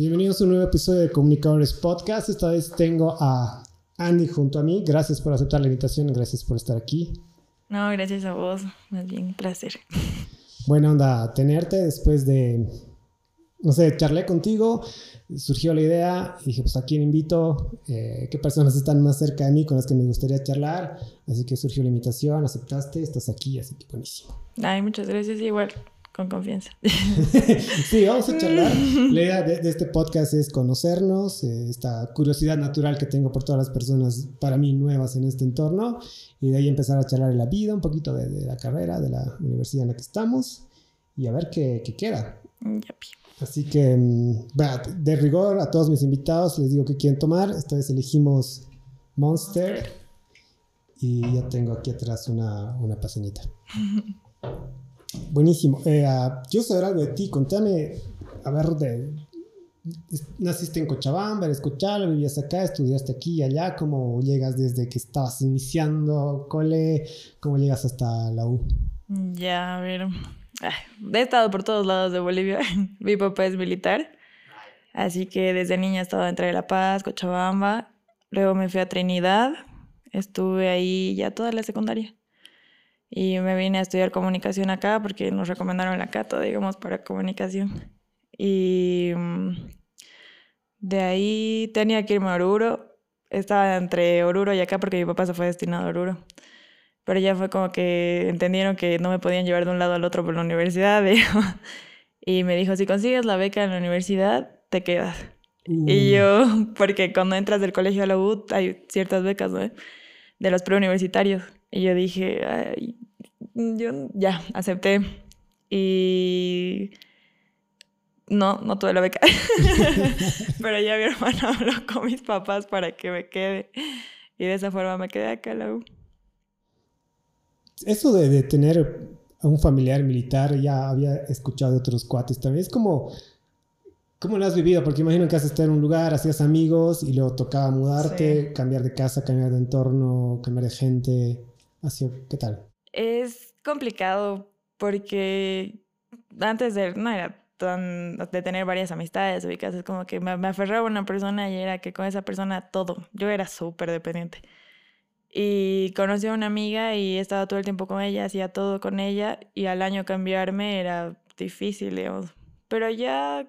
bienvenidos a un nuevo episodio de Comunicadores Podcast. Esta vez tengo a Andy junto a mí. Gracias por aceptar la invitación, gracias por estar aquí. No, gracias a vos, más bien un placer. Buena onda tenerte después de, no sé, charlé contigo, surgió la idea dije, pues a quién invito, eh, qué personas están más cerca de mí con las que me gustaría charlar. Así que surgió la invitación, aceptaste, estás aquí, así que buenísimo. Ay, muchas gracias, igual con confianza. sí, vamos a charlar. La idea de, este podcast es conocernos, eh, esta curiosidad natural que tengo por todas las personas para mí nuevas en este entorno y de ahí empezar a charlar de la vida, un poquito de, la carrera, de la universidad en la que estamos y a ver qué, qué queda. Así que, mm, de rigor, a todos mis invitados les digo que quieren tomar. Esta vez elegimos Monster y ya tengo aquí atrás una, una paseñita. Buenísimo. Eh, yo saber algo de ti. Contame, a ver, naciste en Cochabamba, eres cochala, vivías acá, estudiaste aquí y allá. ¿Cómo llegas desde que estabas iniciando cole? ¿Cómo llegas hasta la U? Ya, a ver. He estado por todos lados de Bolivia. Mi papá es militar. Así que desde niña he estado entre La Paz, Cochabamba. Luego me fui a Trinidad. Estuve ahí ya toda la secundaria. Y me vine a estudiar comunicación acá porque nos recomendaron la Cato, digamos, para comunicación. Y mm, de ahí tenía que irme a Oruro. Estaba entre Oruro y acá porque mi papá se fue destinado a Oruro. Pero ya fue como que entendieron que no me podían llevar de un lado al otro por la universidad. y me dijo, si consigues la beca en la universidad, te quedas. Y yo, porque cuando entras del colegio a la U hay ciertas becas, ¿no? De los preuniversitarios. Y yo dije, Ay, yo ya, acepté. Y no, no tuve la beca. Pero ya mi hermano habló con mis papás para que me quede. Y de esa forma me quedé acá la U. Eso de, de tener a un familiar militar, ya había escuchado de otros cuates también. Es como, ¿cómo lo has vivido? Porque imagino que has estado en un lugar, hacías amigos y luego tocaba mudarte, cambiar de casa, cambiar de entorno, cambiar de gente. Así, ¿qué tal? Es complicado porque antes de, no era tan, de tener varias amistades, ubicas, es como que me, me aferraba a una persona y era que con esa persona todo, yo era súper dependiente. Y conocí a una amiga y estaba todo el tiempo con ella, hacía todo con ella y al año cambiarme era difícil, digamos. Pero ya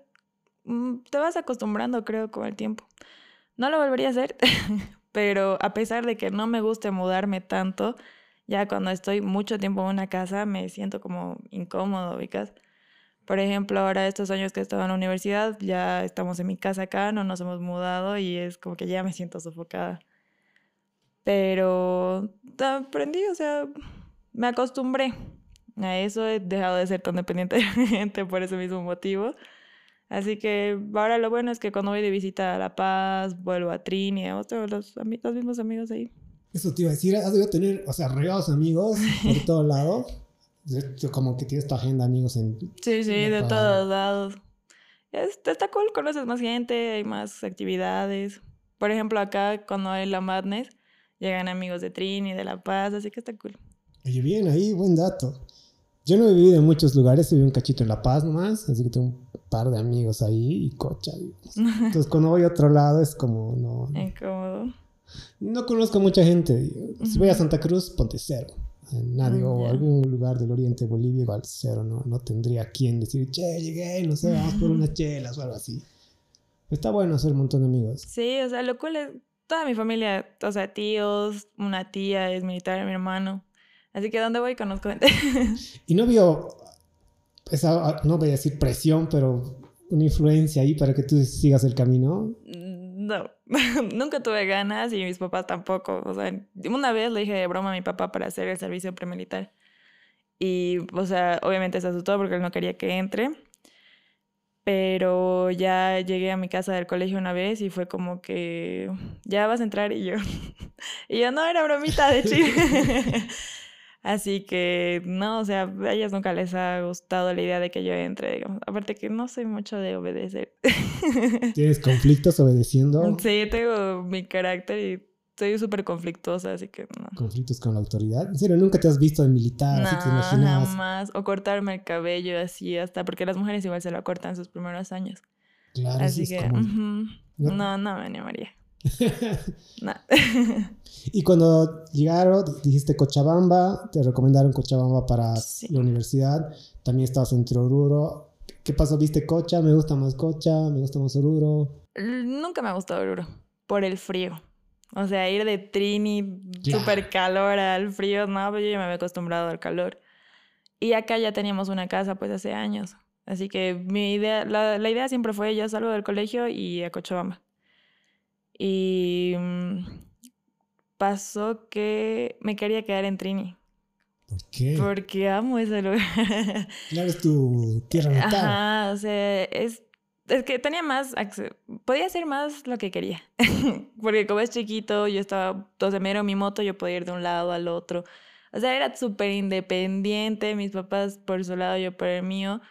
mm, te vas acostumbrando, creo, con el tiempo. No lo volvería a hacer, pero a pesar de que no me guste mudarme tanto, ya cuando estoy mucho tiempo en una casa me siento como incómodo, ubicas. Por ejemplo, ahora estos años que he estado en la universidad, ya estamos en mi casa acá, no nos hemos mudado y es como que ya me siento sofocada. Pero aprendí, o sea, me acostumbré a eso, he dejado de ser tan dependiente de gente por ese mismo motivo. Así que ahora lo bueno es que cuando voy de visita a La Paz, vuelvo a Trini, tengo los, los mismos amigos ahí. Eso te iba a decir, has debido tener, o sea, regados amigos por todos lados. Como que tienes tu agenda amigos en... Sí, sí, de todos lados. está cool, conoces más gente, hay más actividades. Por ejemplo, acá cuando hay la Madness, llegan amigos de Trini, de La Paz, así que está cool. Oye, bien, ahí, buen dato. Yo no he vivido en muchos lugares, he vivido un cachito en La Paz nomás, así que tengo un par de amigos ahí y cocha. Entonces, cuando voy a otro lado es como, no. Incómodo. No conozco mucha gente. Si voy a Santa Cruz, ponte cero. Nadie, o algún lugar del oriente de Bolivia, igual cero. No, no tendría quien decir, che, llegué, no sé, vamos por unas chelas o algo así. Está bueno hacer un montón de amigos. Sí, o sea, lo cual es. Toda mi familia, o sea, tíos, una tía es militar, mi hermano. Así que donde voy conozco gente. y no vio esa, no voy a decir presión, pero una influencia ahí para que tú sigas el camino. No, nunca tuve ganas y mis papás tampoco. O sea, una vez le dije de broma a mi papá para hacer el servicio premilitar. Y, o sea, obviamente se asustó porque él no quería que entre. Pero ya llegué a mi casa del colegio una vez y fue como que ya vas a entrar y yo. y yo no era bromita de chile. Así que no, o sea, a ellas nunca les ha gustado la idea de que yo entre, digamos. Aparte que no soy mucho de obedecer. ¿Tienes conflictos obedeciendo? Sí, tengo mi carácter y soy súper conflictuosa, así que no. ¿Conflictos con la autoridad? ¿En serio? ¿Nunca te has visto en militar? No, así te imaginabas? jamás. O cortarme el cabello así hasta, porque las mujeres igual se lo cortan sus primeros años. Claro, Así que, ¿no? no, no me animaría. No. Y cuando llegaron, dijiste Cochabamba, te recomendaron Cochabamba para Sí. la universidad. También estabas entre Oruro. ¿Qué pasó? ¿Viste Cocha? ¿Me gusta más Cocha? ¿Me gusta más Oruro? Nunca me ha gustado Oruro por el frío. O sea, ir de Trini, Claro. super calor al frío, no, pues yo ya me había acostumbrado al calor. Y acá ya teníamos una casa pues hace años. Así que mi idea, la, la idea siempre fue yo salgo del colegio y a Cochabamba. Y mm, pasó que me quería quedar en Trini. ¿Por qué? Porque amo ese lugar. Claro, es tu tierra natal. Ajá, o sea, es, es que tenía más, podía hacer más lo que quería. Porque como es chiquito, yo estaba, sea, me dieron mi moto, yo podía ir de un lado al otro. O sea, era súper independiente, mis papás por su lado, yo por el mío.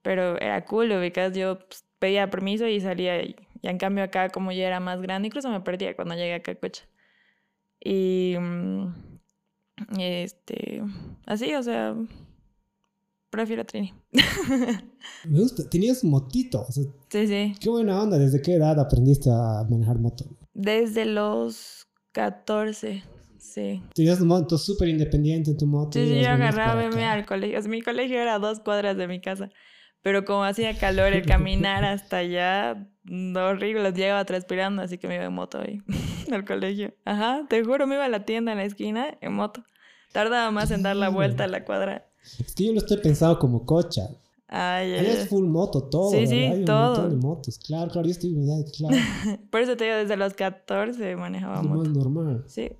Pero era cool, ubicas, yo pues, pedía permiso y salía. Y, y en cambio acá, como ya era más grande, incluso me perdía cuando llegué acá a Cocha. Y... mm, este... Así, o sea... Prefiero Trini. Me gusta. Tenías motito. O sea, Sí, sí. qué buena onda. ¿Desde qué edad aprendiste a manejar moto? Desde los 14, sí. Tenías moto súper independiente en tu moto. Sí, sí, yo agarraba a acá. al colegio. O sea, mi colegio era a dos cuadras de mi casa. Pero como hacía calor, el caminar hasta allá, no, horrible, llegaba transpirando, así que me iba en moto ahí al colegio. Ajá, te juro, me iba a la tienda en la esquina en moto. Tardaba más en dar la vuelta a la cuadra. Es que yo lo estoy pensando como cocha. Ay, ay, es full moto todo. Sí, sí, un todo. montón de motos. Claro, claro, yo estoy claro. Por eso te digo, desde los 14 manejaba es moto. normal. Sí.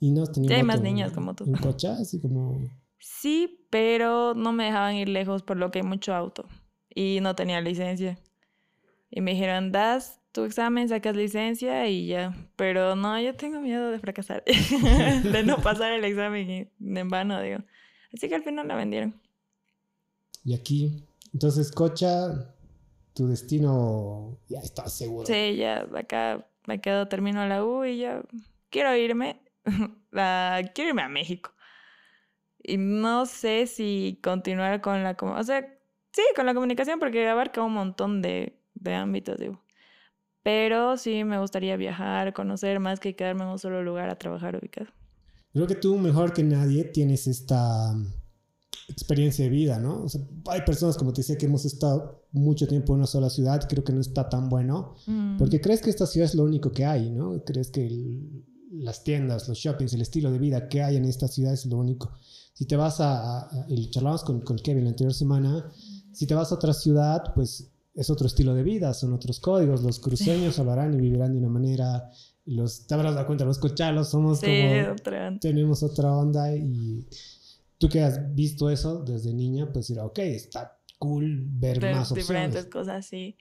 Y no tenido Ya hay moto más niños con motos. En cocha, así como. Sí, pero no me dejaban ir lejos por lo que hay mucho auto. Y no tenía licencia. Y me dijeron, das tu examen, sacas licencia y ya. Pero no, yo tengo miedo de fracasar. de no pasar el examen en vano, digo. Así que al final la vendieron. Y aquí. Entonces, cocha, tu destino ya está seguro. Sí, ya acá me quedo, termino la U y ya quiero irme. la, quiero irme a México. Y no sé si continuar con la... O sea, sí, con la comunicación porque abarca un montón de, de ámbitos, digo. Pero sí me gustaría viajar, conocer más que quedarme en un solo lugar a trabajar ubicado. Creo que tú, mejor que nadie, tienes esta mm, experiencia de vida, ¿no? O sea, hay personas, como te decía, que hemos estado mucho tiempo en una sola ciudad, creo que no está tan bueno, Mm. porque crees que esta ciudad es lo único que hay, ¿no? Crees que el- las tiendas, los shoppings, el estilo de vida que hay en esta ciudad es lo único. Si te vas a, a- a- y charlamos con, con Kevin la anterior semana, si te vas a otra ciudad, pues es otro estilo de vida, son otros códigos, los cruceños hablarán y vivirán de una manera, los, te habrás dado cuenta, los cochalos somos Sí, como otra. tenemos otra onda y tú que has visto eso desde niña, pues dirá, ok, está cool ver de más diferentes opciones. cosas, sí.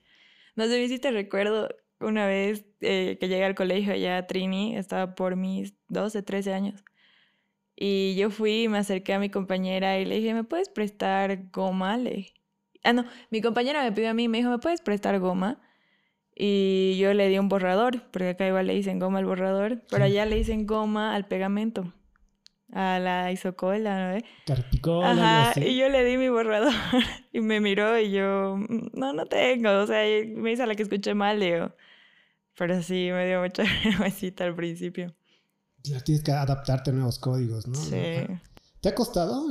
No sé si te recuerdo una vez eh, que llegué al colegio allá a Trini, estaba por mis 12, 13 años. Y yo fui, me acerqué a mi compañera y le dije, ¿me puedes prestar goma? Le. Ah, no, mi compañera me pidió a mí, me dijo, ¿me puedes prestar goma? Y yo le di un borrador, porque acá igual le dicen goma al borrador, pero allá le dicen goma al pegamento, a la isocola, ¿no? Carpicón, algo Ajá, y yo le di mi borrador y me miró y yo, "Mm, no, no tengo, o sea, me hizo la que escuché mal, digo. Pero sí, me dio mucha vergüencita al principio. Tienes que adaptarte a nuevos códigos, ¿no? Sí. ¿Te ha costado?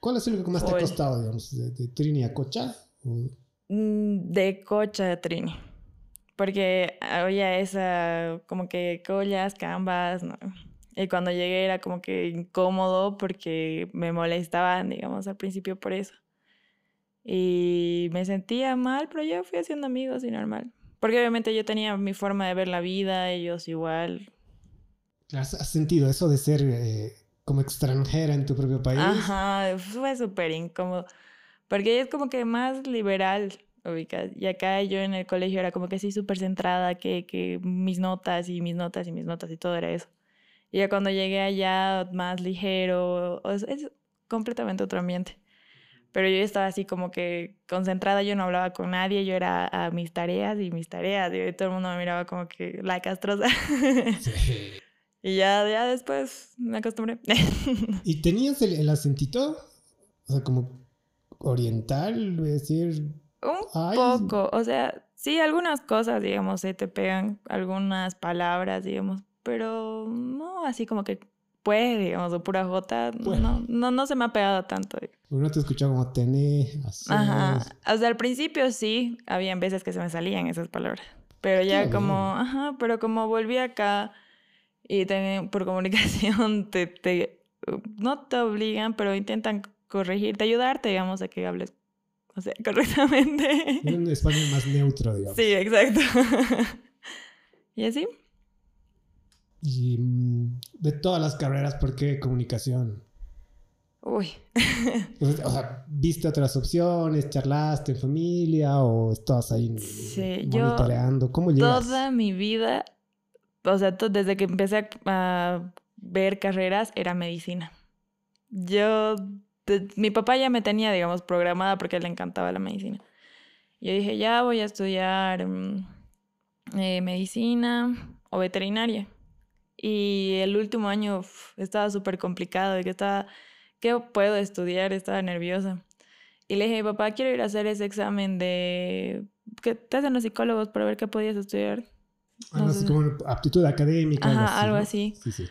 ¿Cuál es el que más te ha costado, digamos, de, de Trini a Cocha? ¿O- Mm, De cocha de Trini. Porque había esa, como que collas, cambas, ¿no? Y cuando llegué era como que incómodo porque me molestaban, digamos, al principio por eso. Y me sentía mal, pero yo fui haciendo amigos y normal. Porque obviamente yo tenía mi forma de ver la vida, ellos igual. ¿Has has sentido eso de ser eh, como extranjera en tu propio país? Ajá, fue súper incómodo. Porque ella es como que más liberal, ubicas. Y acá yo en el colegio era como que sí, súper centrada, que, que mis notas y mis notas y mis notas y todo era eso. Y ya cuando llegué allá, más ligero, sea, es completamente otro ambiente. Pero yo estaba así como que concentrada, yo no hablaba con nadie, yo era a mis tareas y mis tareas, y todo el mundo me miraba como que la castrosa. Sí. Y ya, ya después me acostumbré. ¿Y tenías el, el acentito? O sea, como oriental, voy a decir. Un Ay. poco, o sea, Sí, algunas cosas, digamos, se te pegan, algunas palabras, digamos, pero no así como que puede, digamos, o pura jota, no, no, no se me ha pegado tanto. Uno te escuchó como tener, Ajá, hasta al principio sí, habían veces que se me salían esas palabras, pero ya como, ajá, pero como volví acá y por comunicación te, te, no te obligan, pero intentan corregirte, ayudarte, digamos, a que hables o sea, correctamente. un español más neutro, digamos. Sí, exacto. ¿Y así? Y mm, de todas las carreras, ¿por qué comunicación? Uy. o sea, ¿viste otras opciones? ¿Charlaste en familia o estabas ahí sí, monitoreando? ¿Cómo llegas? Toda mi vida, o sea, desde que empecé a ver carreras, era medicina. Yo mi papá ya me tenía, digamos, programada porque le encantaba la medicina. Yo dije, ya voy a estudiar mm, eh, medicina o veterinaria. Y el último año estaba súper complicado, de que estaba, ¿qué puedo estudiar? Estaba nerviosa. Y le dije, papá, quiero ir a hacer ese examen de... ¿Qué te hacen los psicólogos para ver qué podías estudiar? Algo así como aptitud académica. Ajá, algo así. Sí, sí.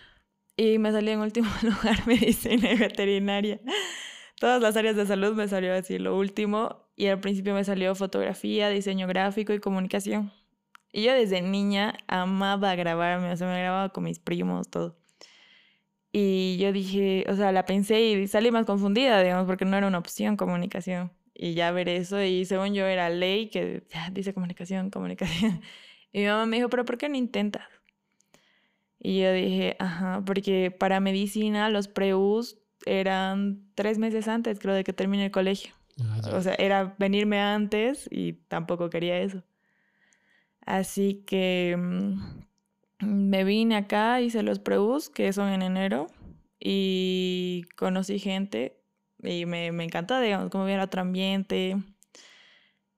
Y me salió en último lugar medicina y veterinaria. Todas las áreas de salud me salió así lo último. Y al principio me salió fotografía, diseño gráfico y comunicación. Y yo desde niña amaba grabarme, o sea, me grababa con mis primos, todo. Y yo dije, o sea, la pensé y salí más confundida, digamos, porque no era una opción comunicación. Y ya ver eso, y según yo era ley que ya dice comunicación, comunicación. Y mi mamá me dijo, pero ¿por qué no intentas? Y yo dije, ajá, porque para medicina los preus eran tres meses antes, creo, de que termine el colegio. Ah, o sea, era venirme antes y tampoco quería eso. Así que mm, me vine acá, hice los preus, que son en enero, y conocí gente y me, me encantó, digamos, como era otro ambiente.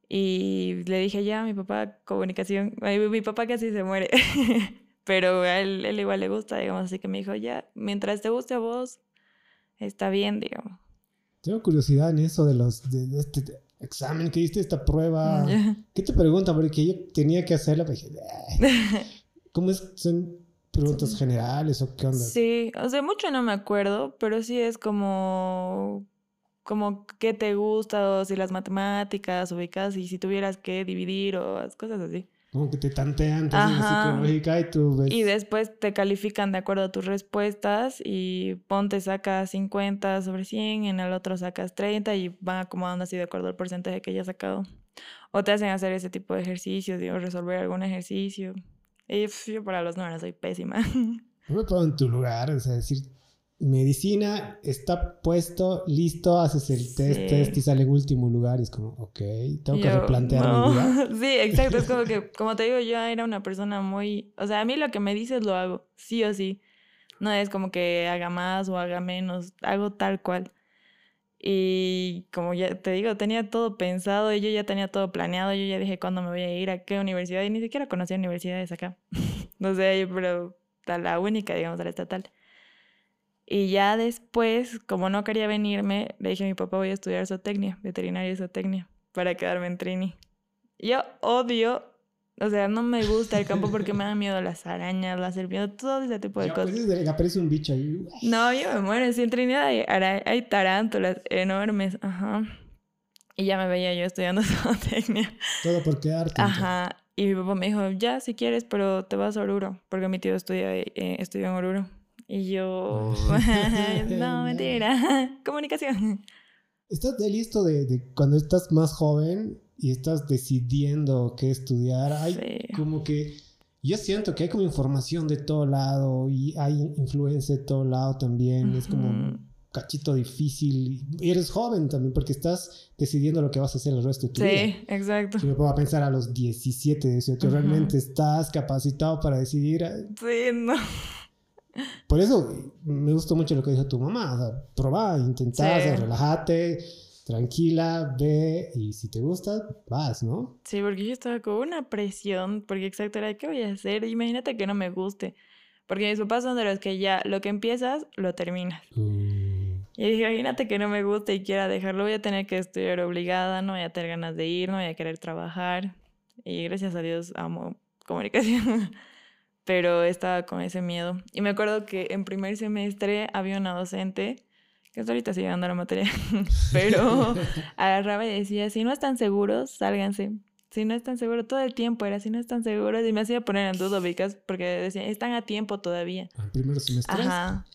Y le dije ya a mi papá, comunicación, mi papá casi se muere. pero a él, él, igual le gusta, digamos, así que me dijo, ya, mientras te guste a vos, está bien, digamos. Tengo curiosidad en eso de los, de, este examen que diste, esta prueba. ¿Qué te preguntan? Porque yo tenía que hacerla, pero dije, ¿cómo es? ¿Son preguntas generales o qué onda? Sí, o sea, mucho no me acuerdo, pero sí es como como qué te gusta o si las matemáticas ubicas y si tuvieras que dividir o cosas así. Como que te tantean la psicológica y tú ves. Y después te califican de acuerdo a tus respuestas y ponte sacas 50 sobre 100, en el otro sacas 30 y van acomodando así de acuerdo al porcentaje que hayas sacado. O te hacen hacer ese tipo de ejercicios, digo, resolver algún ejercicio. Y yo para los números soy pésima. No me pongo en tu lugar, o sea, decir, medicina está puesto, listo, haces el test, test y sale en último lugar y es como, ok, tengo que replantear mi vida. Sí, exacto, es como que, como te digo, yo era una persona muy, o sea, a mí lo que me dices lo hago, sí o sí. No es como que haga más o haga menos, hago tal cual. Y como ya te digo, tenía todo pensado y yo ya tenía todo planeado, yo ya dije cuándo me voy a ir, a qué universidad, y ni siquiera conocía universidades acá. no sé, pero la única, digamos, la estatal. Y ya después, como no quería venirme, le dije a mi papá voy a estudiar zootecnia, veterinaria y zootecnia, para quedarme en Trini. Yo odio, o sea, no me gusta el campo porque me da miedo las arañas, las serpientes, todo ese tipo de cosas. Pues, aparece un bicho ahí. No, yo me muero. Si en Trinidad hay, hay tarántulas enormes, ajá. Y ya me veía yo estudiando zootecnia. Todo por quedarte. Ajá. Y mi papá me dijo, ya, si quieres, pero te vas a Oruro, porque mi tío estudia, eh, estudió en Oruro. Y yo, no, mentira, comunicación. ¿Estás listo de, de, cuando estás más joven y estás decidiendo qué estudiar? Hay como que, yo siento que hay como información de todo lado y hay influencia de todo lado también. Es como un cachito difícil. Y eres joven también porque estás decidiendo lo que vas a hacer el resto de tu vida. Sí, exacto. Si me puedo pensar a los 17, 18, realmente estás capacitado para decidir. Sí, no. Por eso me gustó mucho lo que dijo tu mamá. O sea, probá, intentá, relájate, tranquila, ve y si te gusta, vas, ¿no? Sí, porque yo estaba con una presión, porque exacto era, ¿qué voy a hacer? Imagínate que no me guste. Porque mis papás son de los que ya lo que empiezas, lo terminas. Mm. Y dije, imagínate que no me guste y quiera dejarlo, voy a tener que estudiar obligada, no voy a tener ganas de ir, no voy a querer trabajar. y gracias a Dios amo comunicación, pero estaba con ese miedo. Y me acuerdo que en primer semestre había una docente, que hasta ahorita sigue dando la materia, pero agarraba y decía, si no están seguros, sálganse. Si no están seguros, todo el tiempo era, si no están seguros, y me hacía poner en duda, ubicas, porque decía, están a tiempo todavía. ¿En primer semestre? Ajá.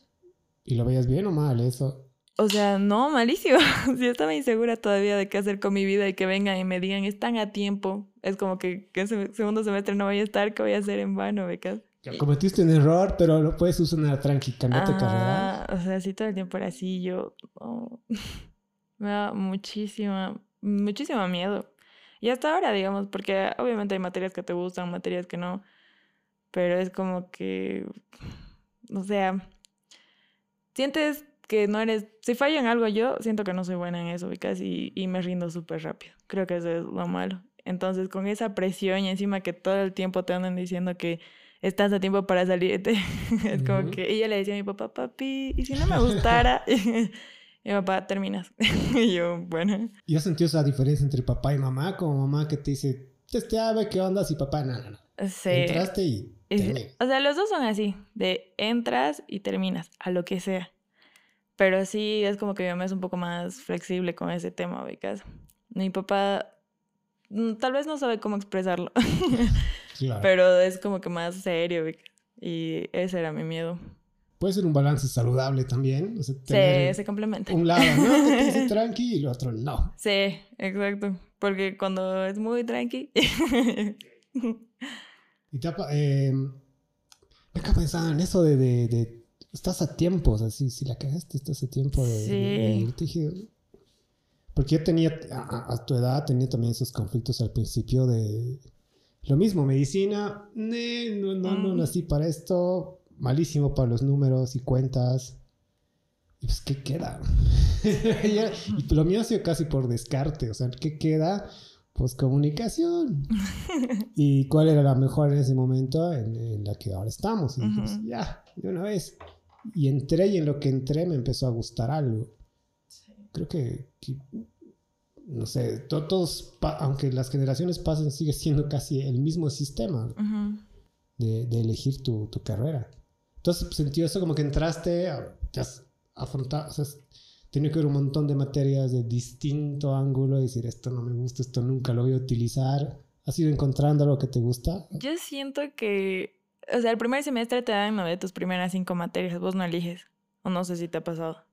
¿Y lo veías bien o mal eso? O sea, no, malísimo. Si estaba insegura todavía de qué hacer con mi vida y que vengan y me digan, están a tiempo. Es como que, que ese segundo semestre no voy a estar, ¿qué voy a hacer en vano, becas? Cometiste un error, pero lo puedes usar tranqui, cambiate carrera. O sea, si todo el tiempo era así, yo me da muchísima, muchísimo miedo. Y hasta ahora, digamos, porque obviamente hay materias que te gustan, materias que no, pero es como que, o sea, sientes que no eres, si falla en algo yo, siento que no soy buena en eso y, y me rindo súper rápido. Creo que eso es lo malo. Entonces, con esa presión y encima que todo el tiempo te andan diciendo que estás a tiempo para salirte, es como que ella le decía a mi papá, papi, ¿y si no me gustara? mi papá, terminas. y yo, bueno. ¿Y has sentido esa diferencia entre papá y mamá? Como mamá que te dice, testeame, ¿qué onda? Y papá, nada, nada. Sí. Entraste y... O sea, los dos son así, de entras y terminas, a lo que sea. Pero sí, es como que mi mamá es un poco más flexible con ese tema, becas. Mi papá mm, tal vez no sabe cómo expresarlo, pero es como que más serio, y ese era mi miedo. Puede ser un balance saludable también. O sí, se complementa. Un lado, ¿no? Te dice tranqui y el otro no. Sí, exacto. Porque cuando es muy tranqui. y tapa, eh, me acabo pensando en eso de, de estás a tiempo, o sea, si, si la cagaste, estás a tiempo de, irte. Porque yo tenía, a, tu edad, tenía también esos conflictos al principio de lo mismo, medicina, no, no, no mm. nací para esto, malísimo para los números y cuentas. Y pues, ¿qué queda? y lo mío ha sido casi por descarte, o sea, ¿qué queda? Pues comunicación. ¿Y cuál era la mejor en ese momento? En, la que ahora estamos. Y pues, ya, de una vez. Y entré y en lo que entré me empezó a gustar algo. Creo que, no sé, todos, aunque las generaciones pasen, sigue siendo casi el mismo sistema de, de, elegir tu, tu, carrera. Entonces sentí eso como que entraste, te has afrontado, o sea, tenía que ver un montón de materias de distinto ángulo decir, esto no me gusta, esto nunca lo voy a utilizar. ¿Has ido encontrando algo que te gusta? Yo siento que o sea, el primer semestre te dan de tus primeras cinco materias, vos no eliges. O no sé si te ha pasado.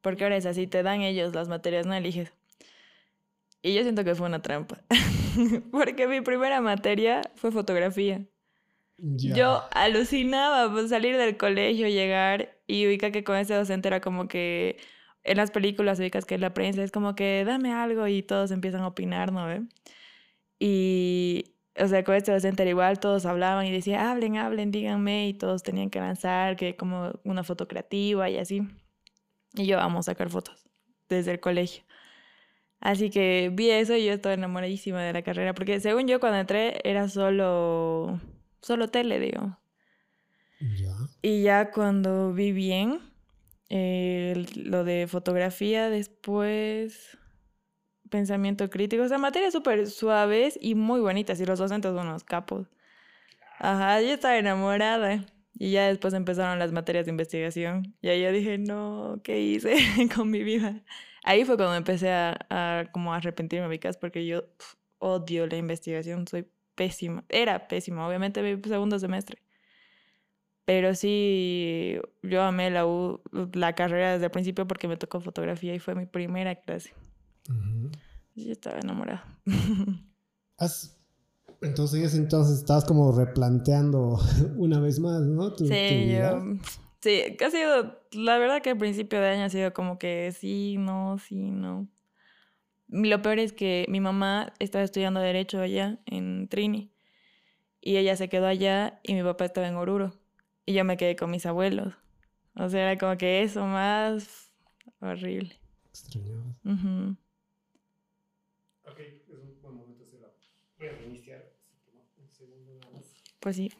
Porque ahora es así, te dan ellos las materias, no eliges. Y yo siento que fue una trampa. Porque mi primera materia fue fotografía. Yo alucinaba pues, salir del colegio, llegar y ubica que con ese docente era como que en las películas ubicas que la prensa es como que dame algo y todos empiezan a opinar, ¿no ve? Y o sea, con este docente era igual, todos hablaban y decían, hablen, hablen, díganme, y todos tenían que lanzar que como una foto creativa y así. Y yo vamos a sacar fotos desde el colegio. Así que vi eso y yo estaba enamoradísima de la carrera, porque según yo cuando entré era solo, solo tele, digo. Y ya cuando vi bien eh, lo de fotografía después pensamiento crítico. O sea, materias súper suaves y muy bonitas. Y los docentes son unos capos. Ajá, yo estaba enamorada. Y ya después empezaron las materias de investigación. Y ahí yo dije, no, ¿qué hice con mi vida? Ahí fue cuando empecé a, a como arrepentirme, Vicas, porque yo odio la investigación. Soy pésima. Era pésima, obviamente, mi segundo semestre. Pero sí, yo amé la, la carrera desde el principio porque me tocó fotografía y fue mi primera clase. Yo estaba enamorada. Entonces, entonces estás como replanteando una vez más, ¿no? sí, yo. Sí, ha sido. La verdad que al principio de año ha sido como que sí, no, sí, no. Lo peor es que mi mamá estaba estudiando Derecho allá en Trini. Y ella se quedó allá y mi papá estaba en Oruro. Y yo me quedé con mis abuelos. O sea, era como que eso más horrible. Extrañado. Ok, es un buen momento hacerlo. Voy a reiniciar. Un segundo nada más. Pues sí.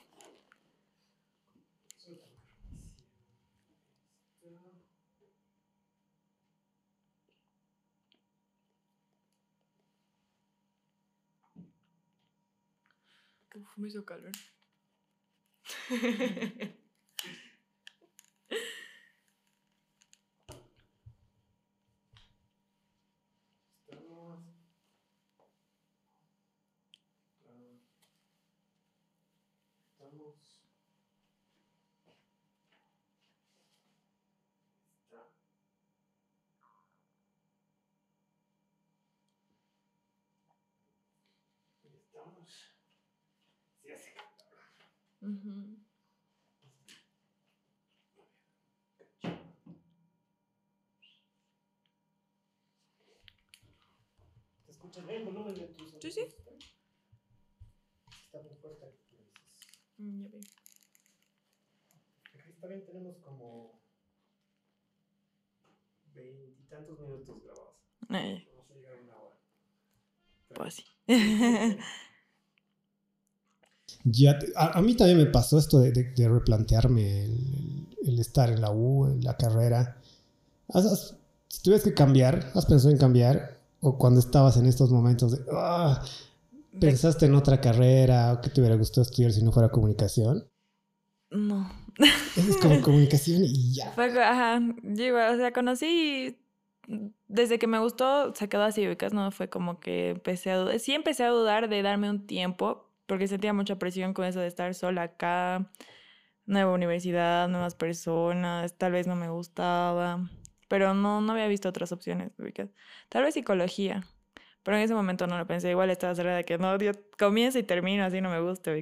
Uf, me hizo calor. Ujú. ¿Te escuchas bien? ¿Volumen de tus Sí, sí. Está muy fuerte. Mm, ya veo. Aquí está bien, tenemos como veintitantos minutos grabados. Eh, Vamos a llegar a una hora. pues sí. Ya, te- a, a mí también me pasó esto de, de- de replantearme el, estar en la U, en la carrera. Has- has- si tuvieras que cambiar, ¿has pensado en cambiar? O cuando estabas en estos momentos de, "Ah", ¿pensaste en otra carrera o que te hubiera gustado estudiar si no fuera comunicación? No. Es como comunicación y ya. Fue, ajá, yo igual, o sea, conocí, desde que me gustó, se quedó así, ubicas, no fue como que empecé a dudar, sí empecé a dudar de darme un tiempo, porque sentía mucha presión con eso de estar sola acá, nueva universidad, nuevas personas, tal vez no me gustaba, pero no, no había visto otras opciones. Tal vez psicología, pero en ese momento no lo pensé, igual estaba cerrada de que no, yo comienzo y termino, así no me gusta.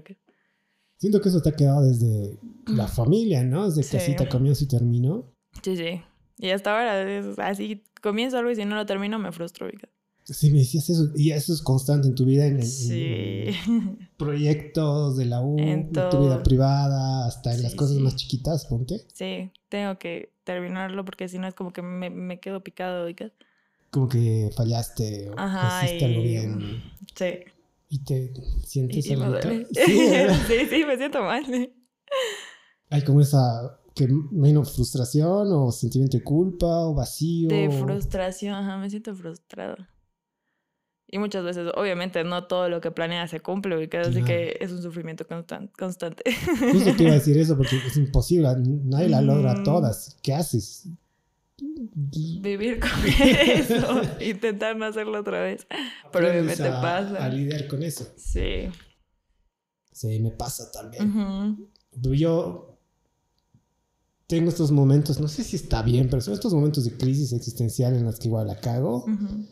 Siento que eso te ha quedado desde la familia, ¿no? Desde Sí. casita, comienzo y termino. Sí, sí. Y hasta ahora es así, comienzo algo y si no lo termino me frustro. Sí, me decías eso. Y eso es constante en tu vida, en, en- Sí. en proyectos de la U, En en, tu vida privada, hasta en las cosas sí. más chiquitas, ponte. Sí, tengo que terminarlo porque si no es como que me, me quedo picado, ubicas. Como que fallaste o Ajá, hiciste algo bien. Sí. Y te sientes Y, y me. Sí, ¿verdad? sí, sí, me siento mal. Hay como esa que menos frustración o sentimiento de culpa o vacío. De frustración, ajá, me siento frustrada. Y muchas veces, obviamente, no todo lo que planeas se cumple, así Claro. que es un sufrimiento constan- constante. Justo te iba a decir eso porque es imposible, nadie la logra Mm. todas. ¿Qué haces? Vivir con eso, intentar no hacerlo otra vez. Pero obviamente a- pasa. A lidiar con eso. Sí. Sí, me pasa también. Ujú. Pero yo tengo estos momentos, no sé si está bien, pero son estos momentos de crisis existencial en las que igual la cago Ujú.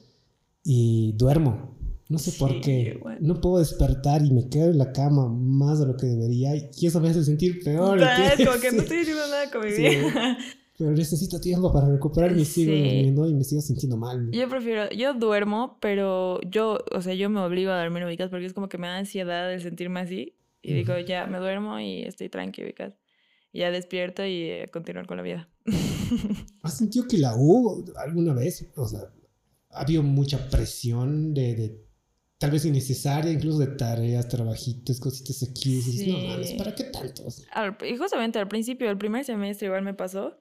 Y duermo. No sé por Sí, qué. igual. No puedo despertar y me quedo en la cama más de lo que debería y eso me hace sentir peor. Es como que no estoy diciendo nada con mi Sí. vida. Pero necesito tiempo para recuperarme y sigo Sí. durmiendo y me sigo sintiendo mal. Yo prefiero, yo duermo, pero yo, o sea, yo me obligo a dormir ubicas porque es como que me da ansiedad el sentirme así. Y digo, Ujú. ya me duermo y estoy tranqui, ubicas. Y ya despierto y eh, continuar con la vida. ¿Has sentido que la U alguna vez, o sea, ha habido mucha presión de, de tal vez innecesaria, incluso de tareas, trabajitos, cositas aquí? Dices, no Sí. mames, ¿para qué tanto? Al- y justamente al principio del primer semestre igual me pasó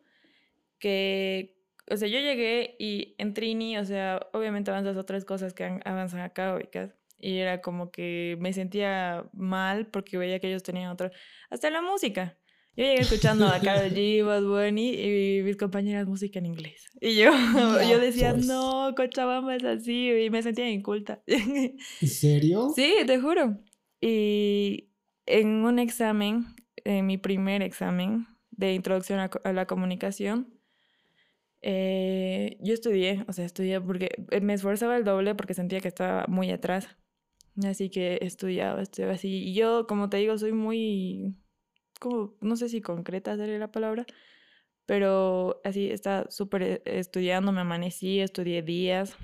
que, o sea, yo llegué y en Trini, o sea, obviamente avanzas otras cosas que avanzan acá, ubicas. Y era como que me sentía mal porque veía que ellos tenían otra... Hasta la música. Yo llegué escuchando a Karol G, Bad Bunny y mis compañeras música en inglés. Y yo, yo decía, pues. no, Cochabamba es así. Y me sentía inculta. ¿En serio? Sí, te juro. Y en un examen, en mi primer examen de introducción a la comunicación, eh, yo estudié, o sea, estudié porque eh, me esforzaba el doble porque sentía que estaba muy atrás. Así que estudiaba, estudiaba así. Y yo, como te digo, soy muy, como, no sé si concreta sería la palabra, pero así estaba súper eh, estudiando, me amanecí, estudié días.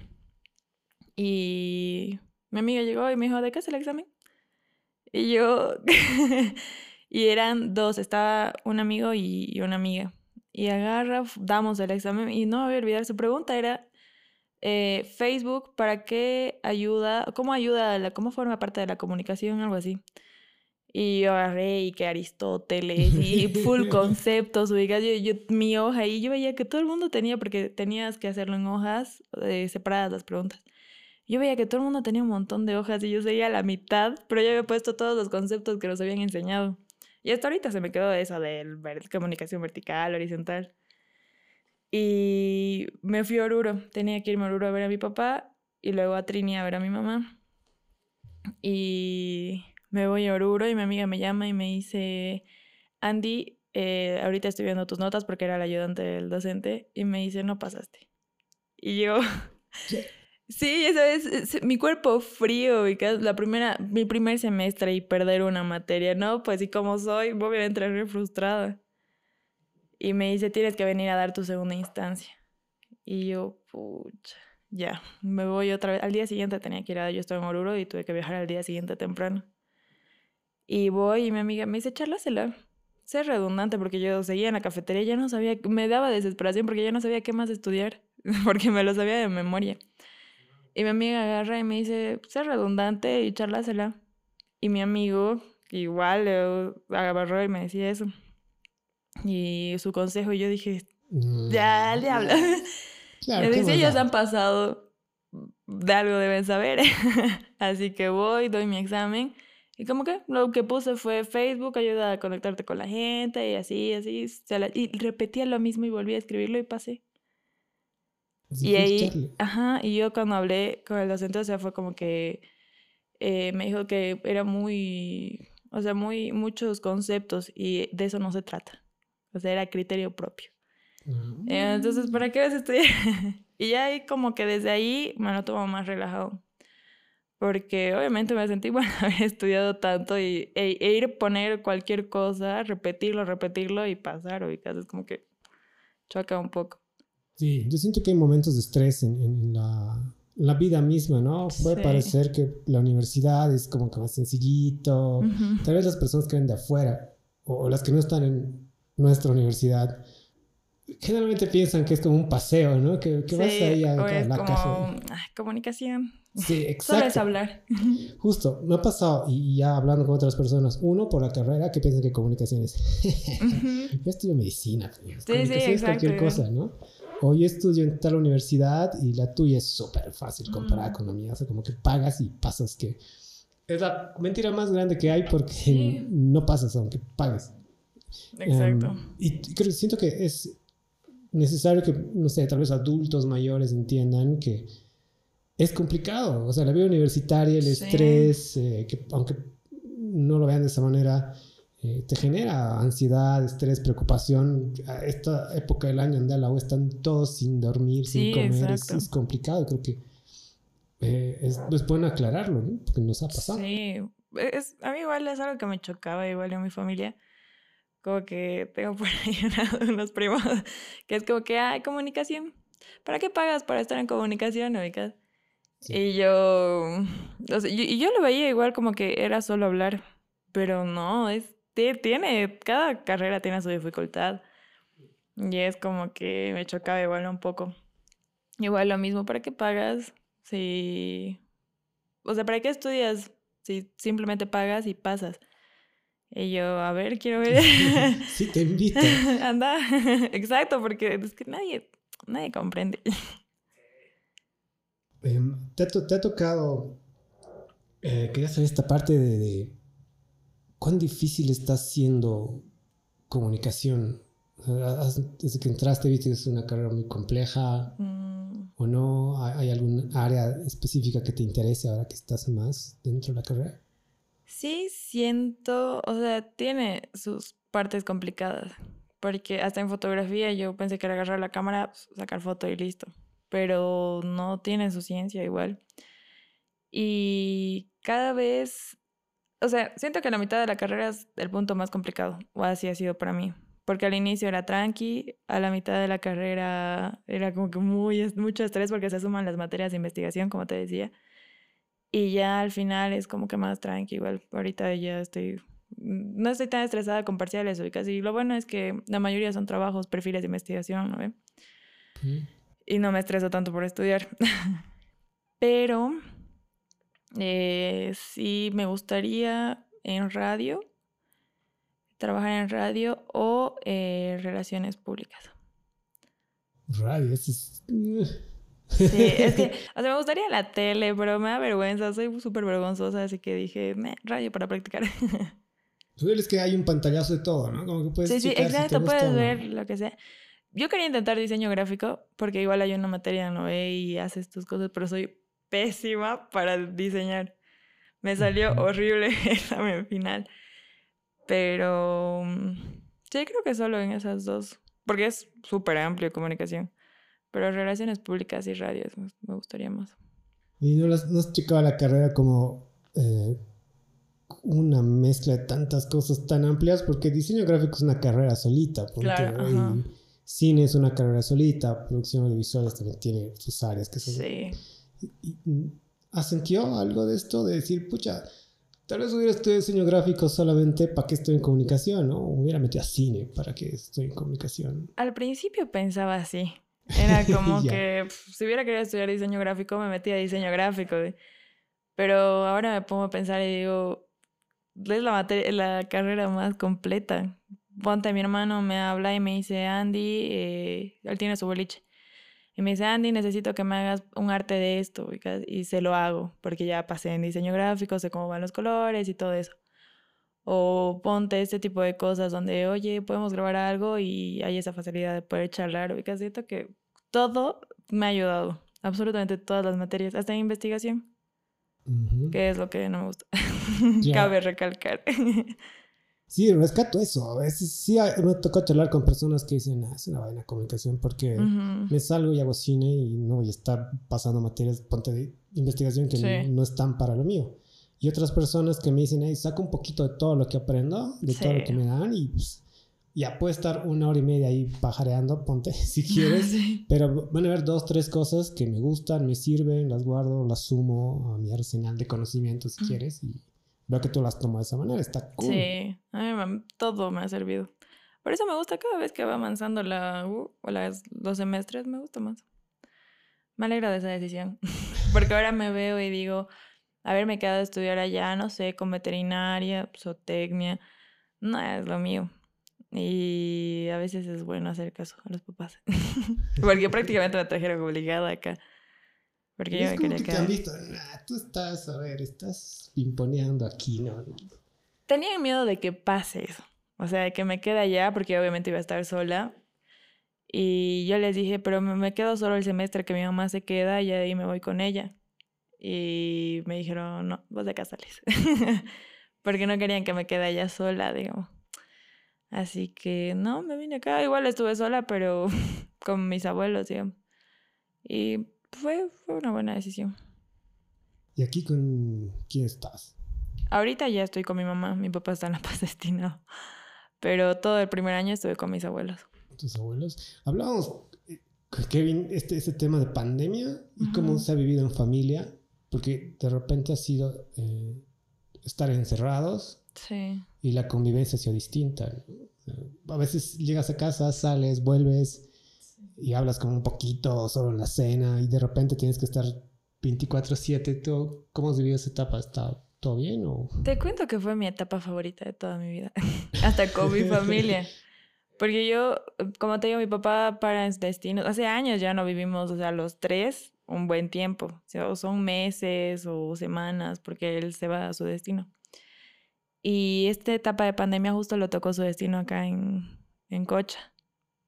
Y mi amiga llegó y me dijo, ¿de qué es el examen? Y yo, y eran dos, estaba un amigo y, una amiga. Y agarra, damos el examen y no me voy a olvidar, su pregunta era, eh, Facebook, ¿para qué ayuda? ¿Cómo ayuda, la, cómo forma parte de la comunicación? Algo así. Y yo agarré y que Aristóteles y full conceptos, ubicas, yo, yo, mi hoja y yo veía que todo el mundo tenía, porque tenías que hacerlo en hojas eh, separadas las preguntas. Yo veía que todo el mundo tenía un montón de hojas y yo seguía la mitad, pero ya había puesto todos los conceptos que nos habían enseñado. Y hasta ahorita se me quedó eso de comunicación vertical, horizontal. Y me fui a Oruro. Tenía que irme a Oruro a ver a mi papá y luego a Trini a ver a mi mamá. Y me voy a Oruro y mi amiga me llama y me dice, Andy, eh, ahorita estoy viendo tus notas porque era la ayudante del docente y me dice, no pasaste. Y yo, sí, esa es mi cuerpo frío y la primera, mi primer semestre y perder una materia, ¿no? Pues y como soy, voy a entrar re frustrada. Y me dice, tienes que venir a dar tu segunda instancia. Y yo, pucha, ya, me voy otra vez. Al día siguiente tenía que ir a, yo estaba en Oruro y tuve que viajar al día siguiente temprano. Y voy y mi amiga me dice, charlásela. Sé redundante porque yo seguía en la cafetería, ya no sabía, me daba desesperación porque ya no sabía qué más estudiar, porque me lo sabía de memoria. Y mi amiga agarra y me dice, sé redundante y charlásela. Y mi amigo igual le agarró y me decía eso y su consejo. Y yo dije, ya, le habla. Claro, dice, ellos han pasado, de algo deben saber. Así que voy, doy mi examen. Y como que lo que puse fue Facebook, ayuda a conectarte con la gente y así, así. Y repetía lo mismo y volví a escribirlo y pasé. y ahí, ajá, y yo cuando hablé con el docente, o sea, fue como que eh, me dijo que era muy, o sea, muy, muchos conceptos y de eso no se trata. O sea, era criterio propio. Entonces, ¿para qué vas a estudiar? y ya ahí como que desde ahí me lo tomo más relajado. Porque obviamente me sentí, bueno, haber estudiado tanto y, e, e, ir a poner cualquier cosa, repetirlo, repetirlo y pasar, ubicas. Es como que choca un poco. Sí, yo siento que hay momentos de estrés en, en la, la, vida misma, ¿no? Puede parecer que la universidad es como que más sencillito. Tal vez las personas que ven de afuera o las que no están en, nuestra universidad, generalmente piensan que es como un paseo, ¿no? Que, que vas ahí a, la como, comunicación. Sí, exacto. Solo es hablar. Justo, me ha pasado, y ya hablando con otras personas, uno por la carrera que piensan que comunicación es. yo estudio medicina, pues, sí, sí, es cualquier cosa, ¿no? O yo estudio en tal universidad y la tuya es súper fácil comparada con la mía, o sea, como que pagas y pasas que... Es la mentira más grande que hay porque no pasas aunque pagues. Exacto. Em, y creo, siento que es necesario que, no sé, tal vez adultos mayores entiendan que es complicado. O sea, la vida universitaria, el estrés, eh, que aunque no lo vean de esa manera, eh, te genera ansiedad, estrés, preocupación. A esta época del año anda la U están todos sin dormir, sin comer, es, complicado. Creo que eh, es, es, bueno aclararlo, ¿no? Porque nos ha pasado. Sí, es, a mí igual es algo que me chocaba, igual en mi familia como que tengo por ahí unos primos que es como que hay comunicación. ¿Para qué pagas para estar en comunicación, ubicas? Y yo, y yo lo veía igual como que era solo hablar, pero no, es, tiene, cada carrera tiene su dificultad. Y es como que me chocaba igual un poco. Igual lo mismo, ¿para qué pagas? Si, o sea, ¿para qué estudias? Si simplemente pagas y pasas. Y yo, a ver, quiero ver. sí, te invito. Anda, exacto, porque es que nadie, nadie comprende. Em, ¿te, ha, tocado, eh, quería saber esta parte de, cuán difícil está siendo comunicación. desde que entraste, viste que es una carrera muy compleja. Mm. ¿O no? ¿Hay, algún área específica que te interese ahora que estás más dentro de la carrera? Sí, siento, o sea, tiene sus partes complicadas, porque hasta en fotografía yo pensé que era agarrar la cámara, pues, sacar foto y listo, pero no tiene su ciencia igual. Y cada vez, o sea, siento que la mitad de la carrera es el punto más complicado, o así ha sido para mí, porque al inicio era tranqui, a la mitad de la carrera era como que muy, mucho estrés porque se suman las materias de investigación, como te decía. Y ya al final es como que más tranquilo. Igual ahorita ya estoy. Mm, no estoy tan estresada con parciales hoy casi. Lo bueno es que la mayoría son trabajos, perfiles de investigación, ¿no ve? Y no me estreso tanto por estudiar. Pero eh, sí me gustaría en radio, trabajar en radio o eh, relaciones públicas. Radio, eso es Sí, es que, o sea, me gustaría la tele, pero me da vergüenza, soy súper vergonzosa, así que dije, me rayo para practicar. Pues es que hay un pantallazo de todo, ¿no? Como que puedes sí, sí, exacto, puedes ver lo que sea. Yo quería intentar diseño gráfico, porque igual hay una materia no ve y haces tus cosas, pero soy pésima para diseñar. Me salió horrible el examen final. Pero mm, sí, creo que solo en esas dos. Porque es súper amplio comunicación. Pero relaciones públicas y radios me gustaría más. ¿Y no, las, no has checado la carrera como eh, una mezcla de tantas cosas tan amplias? Porque diseño gráfico es una carrera solita. Claro, cine es una carrera solita. Producción audiovisual también tiene sus áreas que son... Sí. ¿Has sentido algo de esto? De decir, pucha, tal vez hubiera estudiado diseño gráfico solamente para que estoy en comunicación, ¿no? Hubiera metido a cine para que estoy en comunicación. Al principio pensaba así. Era como que si hubiera querido estudiar diseño gráfico, me metía a diseño gráfico. Pero ahora me pongo a pensar y digo, es la, la carrera más completa. Ponte, mi hermano me habla y me dice, Andy, eh, él tiene su boliche. Y me dice, Andy, necesito que me hagas un arte de esto. Y se lo hago, porque ya pasé en diseño gráfico, sé cómo van los colores y todo eso. O ponte este tipo de cosas donde, oye, podemos grabar algo y hay esa facilidad de poder charlar. Ubicas, siento que todo me ha ayudado. Absolutamente todas las materias, hasta en investigación. Que es lo que no me gusta. Cabe recalcar. Sí, rescato eso. A veces sí me tocó charlar con personas que dicen, ah, es una vaina comunicación porque me salgo y hago cine y no voy a estar pasando materias ponte de investigación que no, están para lo mío. Y otras personas que me dicen, hey, saco un poquito de todo lo que aprendo, de todo lo que me dan y pues, ya puedo estar una hora y media ahí pajareando, ponte si quieres. Pero van a haber dos, tres cosas que me gustan, me sirven, las guardo, las sumo a mi arsenal de conocimientos si quieres y Veo que tú las tomas de esa manera, está cool. Sí, a mí todo me ha servido. Por eso me gusta cada vez que va avanzando la U o las, los semestres, me gusta más. Me alegra de esa decisión. Porque ahora me veo y digo, haberme quedado a estudiar allá, no sé, con veterinaria, zootecnia, no es lo mío. Y a veces es bueno hacer caso a los papás. Porque prácticamente me trajeron obligada acá. Porque yo me quería que quedar. Te han visto, tú estás, a ver, estás imponeando aquí, ¿no? Tenía miedo de que pase eso. O sea, de que me quede allá, porque obviamente iba a estar sola. Y yo les dije, pero me quedo solo el semestre que mi mamá se queda y ahí me voy con ella. Y me dijeron, no, vos de acá sales. porque no querían que me quede allá sola, digamos. Así que no, me vine acá. Igual estuve sola, pero con mis abuelos, digamos. Y fue, fue una buena decisión. ¿Y aquí con quién estás? Ahorita ya estoy con mi mamá, mi papá está en La Paz Destinado. Pero todo el primer año estuve con mis abuelos. ¿Tus abuelos? Hablábamos, eh, Kevin, este, este tema de pandemia y cómo se ha vivido en familia, porque de repente ha sido eh, estar encerrados sí. y la convivencia ha sido distinta. A veces llegas a casa, sales, vuelves y hablas como un poquito solo en la cena y de repente tienes que estar 24/7. ¿Cómo has vivido esa etapa? ¿Está todo bien o...? Te cuento que fue mi etapa favorita de toda mi vida, hasta con mi familia. Porque yo, como te digo, mi papá para destinos, hace años ya no vivimos, o sea, los tres, un buen tiempo. O son meses o semanas, porque él se va a su destino. Y esta etapa de pandemia justo lo tocó su destino acá en, en Cocha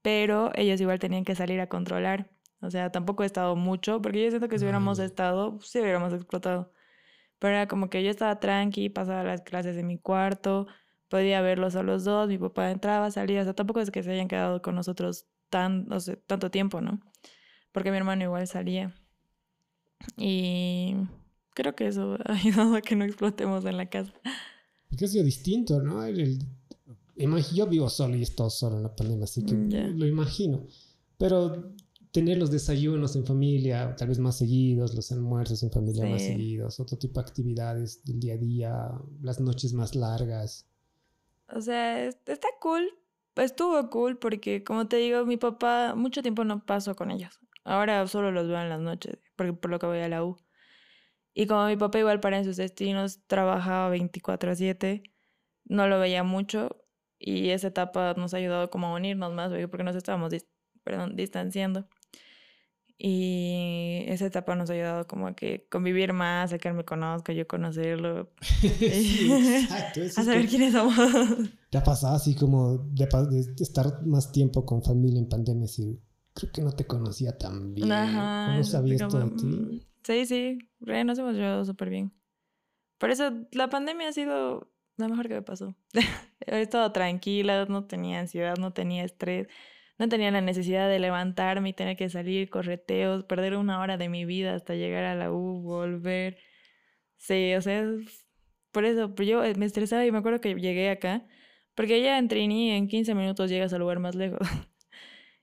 pero ellos igual tenían que salir a controlar. O sea, tampoco he estado mucho, porque yo siento que si hubiéramos estado, pues, sí hubiéramos explotado. Pero era como que yo estaba tranqui, pasaba las clases en mi cuarto, podía verlos a los dos, mi papá entraba, salía, o sea, tampoco es que se hayan quedado con nosotros tan, tanto tiempo, ¿no? Porque mi hermano igual salía. Y creo que eso ha ayudado a que no explotemos en la casa. Es que ha sido distinto, ¿no? El, yo vivo solo y estoy solo en la pandemia, así que mm, lo imagino. Pero tener los desayunos en familia, tal vez más seguidos, los almuerzos en familia más seguidos, otro tipo de actividades del día a día, las noches más largas. O sea, está cool, estuvo cool porque, como te digo, mi papá mucho tiempo no paso con ellos. Ahora solo los veo en las noches, porque por lo que voy a la U. Y como mi papá igual para en sus destinos trabajaba 24 a 7, no lo veía mucho y esa etapa nos ha ayudado como a unirnos más, porque nos estábamos perdón, distanciando. Y esa etapa nos ha ayudado como a que convivir más, a que él me conozca, yo conocerlo. sí, exacto. a saber quiénes somos. ¿Te ha pasado así como de, de, estar más tiempo con familia en pandemia? Así, creo que no te conocía tan bien. Ajá, ¿Cómo sabías todo de ti? Mm, sí, sí, re, nos hemos llevado súper bien. Por eso la pandemia ha sido lo mejor que me pasó. He estado tranquila, no tenía ansiedad, no tenía estrés. No tenía la necesidad de levantarme y tener que salir correteos, perder una hora de mi vida hasta llegar a la U, volver. Sí, o sea, por eso, pero yo eh, me estresaba y me acuerdo que llegué acá, porque ya en Trini en 15 minutos llegas al lugar más lejos.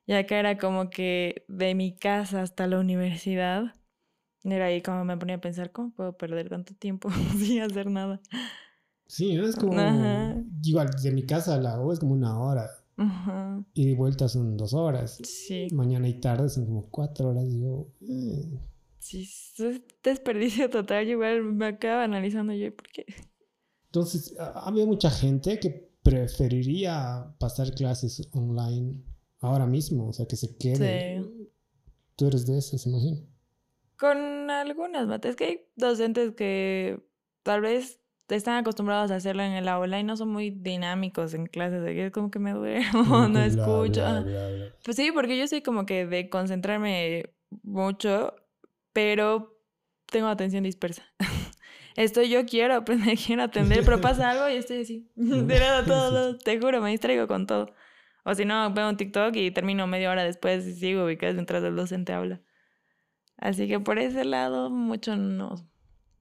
y acá era como que de mi casa hasta la universidad, era ahí como me ponía a pensar, ¿cómo puedo perder tanto tiempo sin hacer nada? Sí, es como, igual, de mi casa a la U es como una hora. Y de vuelta son dos horas. Sí. Mañana y tarde son como cuatro horas. Digo, eh. Sí, es desperdicio total. igual me acaba analizando yo, ¿por qué? Entonces, había mucha gente que preferiría pasar clases online ahora mismo, o sea, que se quede. Sí. Tú eres de esos, imagino. Con algunas mates, que hay docentes que tal vez están acostumbrados a hacerlo en el aula y no son muy dinámicos en clases, es como que me duermo, no escucho. pues sí, porque yo soy como que de concentrarme mucho, pero tengo atención dispersa. Estoy, yo quiero aprender, quiero atender, pero pasa algo y estoy así, de nada, todo, te juro, me distraigo con todo. O si no, veo un TikTok y termino media hora después y sigo ubicada mientras el docente habla. Así que por ese lado, mucho no,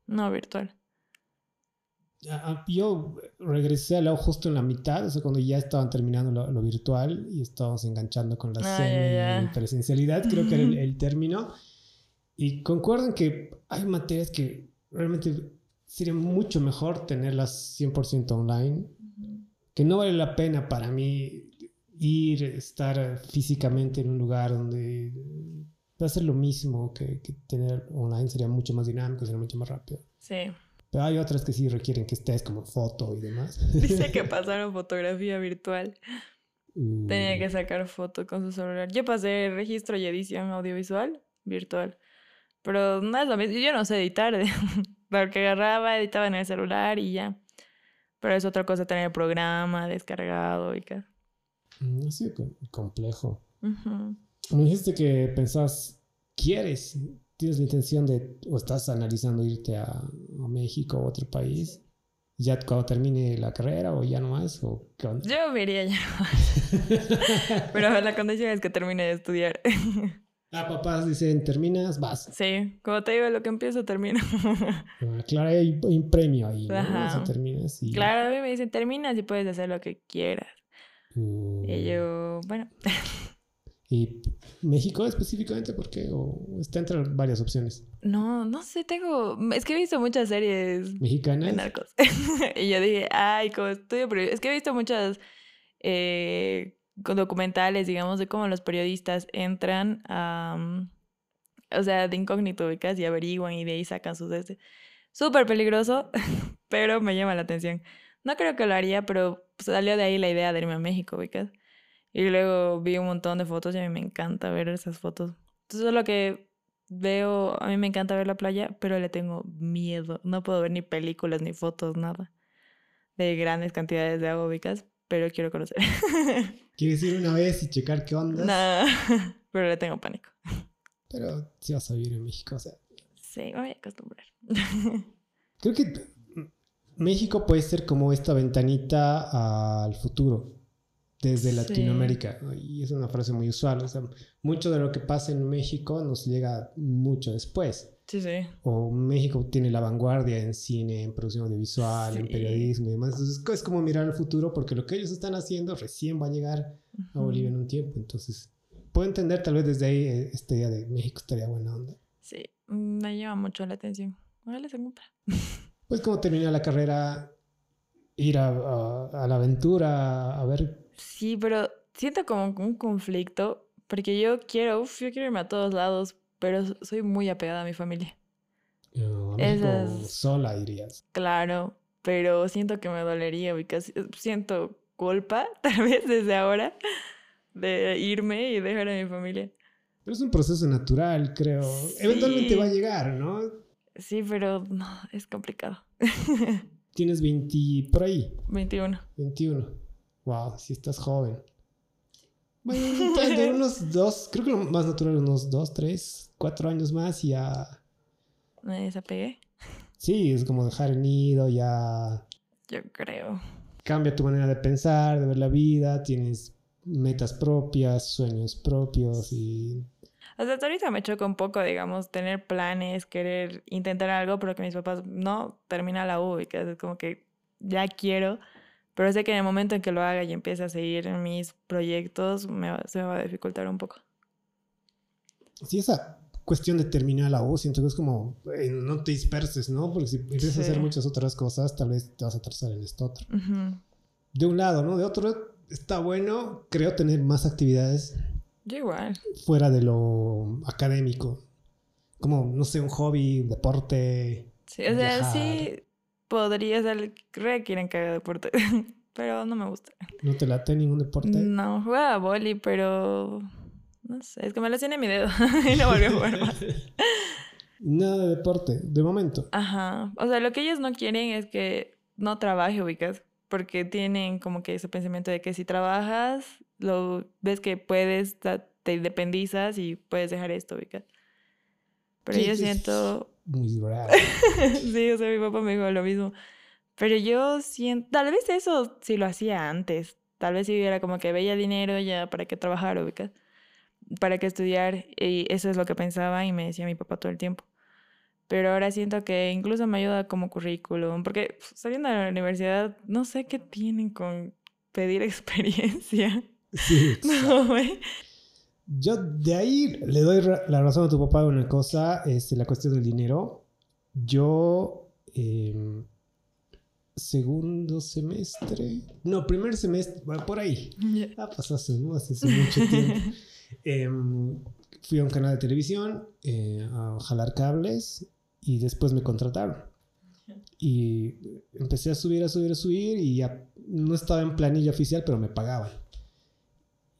no virtual yo regresé al lado justo en la mitad, o sea, cuando ya estaban terminando lo, virtual y estábamos enganchando con la ah, presencialidad creo que era el, término. Y concuerdan que hay materias que realmente sería mucho mejor tenerlas 100% online, que no vale la pena para mí ir, estar físicamente en un lugar donde va a ser lo mismo que, que tener online, sería mucho más dinámico, sería mucho más rápido. Sí. Pero hay otras que sí requieren que estés como foto y demás. Dice que pasaron fotografía virtual. Tenía que sacar foto con su celular. Yo pasé registro y edición audiovisual virtual. Pero no es lo mismo. Yo no sé editar. Lo que agarraba, editaba en el celular y ya. Pero es otra cosa tener el programa descargado y qué. Mm, sí, complejo. Me dijiste que pensás, quieres tienes la intención de, o estás analizando irte a, México o otro país, ya cuando termine la carrera o ya no más, o qué onda? Yo me iría ya no más. Pero la condición es que termine de estudiar. Ah, papás dicen, terminas, vas. Sí, como te digo, lo que empiezo termino. Ah, claro, hay un premio ahí, ¿no? terminas y... Claro, a mí me dicen, terminas y puedes hacer lo que quieras. Y yo, bueno... ¿Y México específicamente por qué? ¿O está entre varias opciones? No, no sé, tengo... Es que he visto muchas series... ¿Mexicanas? De narcos. y yo dije, ay, como estudio... Pero es que he visto muchas eh, documentales, digamos, de cómo los periodistas entran a... o sea, de incógnito, ubicas, y averiguan y de ahí sacan sus... Este. Súper peligroso, pero me llama la atención. No creo que lo haría, pero salió de ahí la idea de irme a México, ubicas. Y luego vi un montón de fotos y a mí me encanta ver esas fotos. Entonces lo que veo, a mí me encanta ver la playa, pero le tengo miedo. No puedo ver ni películas, ni fotos, nada. De grandes cantidades de agua ubicas, pero quiero conocer. ¿Quieres ir una vez y checar qué onda? No, pero le tengo pánico. Pero si vas a vivir en México, o sea. Sí, me voy a acostumbrar. Creo que México puede ser como esta ventanita al futuro desde Latinoamérica. Y es una frase muy usual. O sea, mucho de lo que pasa en México nos llega mucho después. Sí, sí. O México tiene la vanguardia en cine, en producción audiovisual, en periodismo y demás. Entonces es como mirar al futuro porque lo que ellos están haciendo recién va a llegar a Bolivia en un tiempo. Entonces, puedo entender tal vez desde ahí eh, esta idea de México estaría buena onda. Sí, me llama mucho la atención. Ojalá se cumpla. Pues como termina la carrera, ir a, a la aventura, a ver Sí, pero siento como un conflicto, porque yo quiero, uf, yo quiero irme a todos lados, pero soy muy apegada a mi familia. Esas... sola irías. Claro, pero siento que me dolería, porque siento culpa, tal vez desde ahora, de irme y dejar a mi familia. Pero es un proceso natural, creo. Eventualmente va a llegar, ¿no? Sí, pero no, es complicado. Tienes 20 por ahí. 21. 21. Wow, si estás joven. Bueno, unos dos, creo que lo más natural, unos dos, tres, cuatro años más y ya. ¿Me desapegué? Sí, es como dejar el nido, ya. Yo creo. Cambia tu manera de pensar, de ver la vida, tienes metas propias, sueños propios y... Hasta ahorita me choca un poco, digamos, tener planes, querer intentar algo, pero que mis papás no termina la U y que es como que ya quiero, pero sé que en el momento en que lo haga y empiece a seguir mis proyectos, me se me va a dificultar un poco. Sí, esa cuestión de terminar la U, siento que es como, eh, no te disperses, ¿no? Porque si empiezas a hacer muchas otras cosas, tal vez te vas a atrasar en esto otro. De un lado, ¿no? De otro, está bueno, creo, tener más actividades. Yo igual. Fuera de lo académico. Como, no sé, un hobby, un deporte. Sí, o sea, sí podría ser, requieren que haga deporte, pero no me gusta. ¿No te late ningún deporte? No, juega a boli, pero no sé, es que me lesioné mi dedo y no volví a jugar más. Nada de deporte, de momento. Ajá. O sea, lo que ellos no quieren es que no trabaje, ubicas porque tienen como que ese pensamiento de que si trabajas, lo ves que puedes, te independizas y puedes dejar esto, ubicas. Pero yo siento... Muy raro. sí, o sea, mi papá me dijo lo mismo. Pero yo siento, tal vez eso sí lo hacía antes. Tal vez si hubiera como que veía dinero ya para qué trabajar, ubicas. Para qué estudiar. Y eso es lo que pensaba y me decía mi papá todo el tiempo pero ahora siento que incluso me ayuda como currículum, porque saliendo de la universidad, no sé qué tienen con pedir experiencia. Sí, no, Yo de ahí le doy la razón a tu papá de una cosa, es este, la cuestión del dinero. Yo, em, segundo semestre, no, primer semestre, bueno, por ahí, ah, pasó hace, hace mucho tiempo. Em, fui a un canal de televisión eh, a jalar cables y después me contrataron. Y empecé a subir, a subir, a subir y ya no estaba en planilla oficial, pero me pagaban.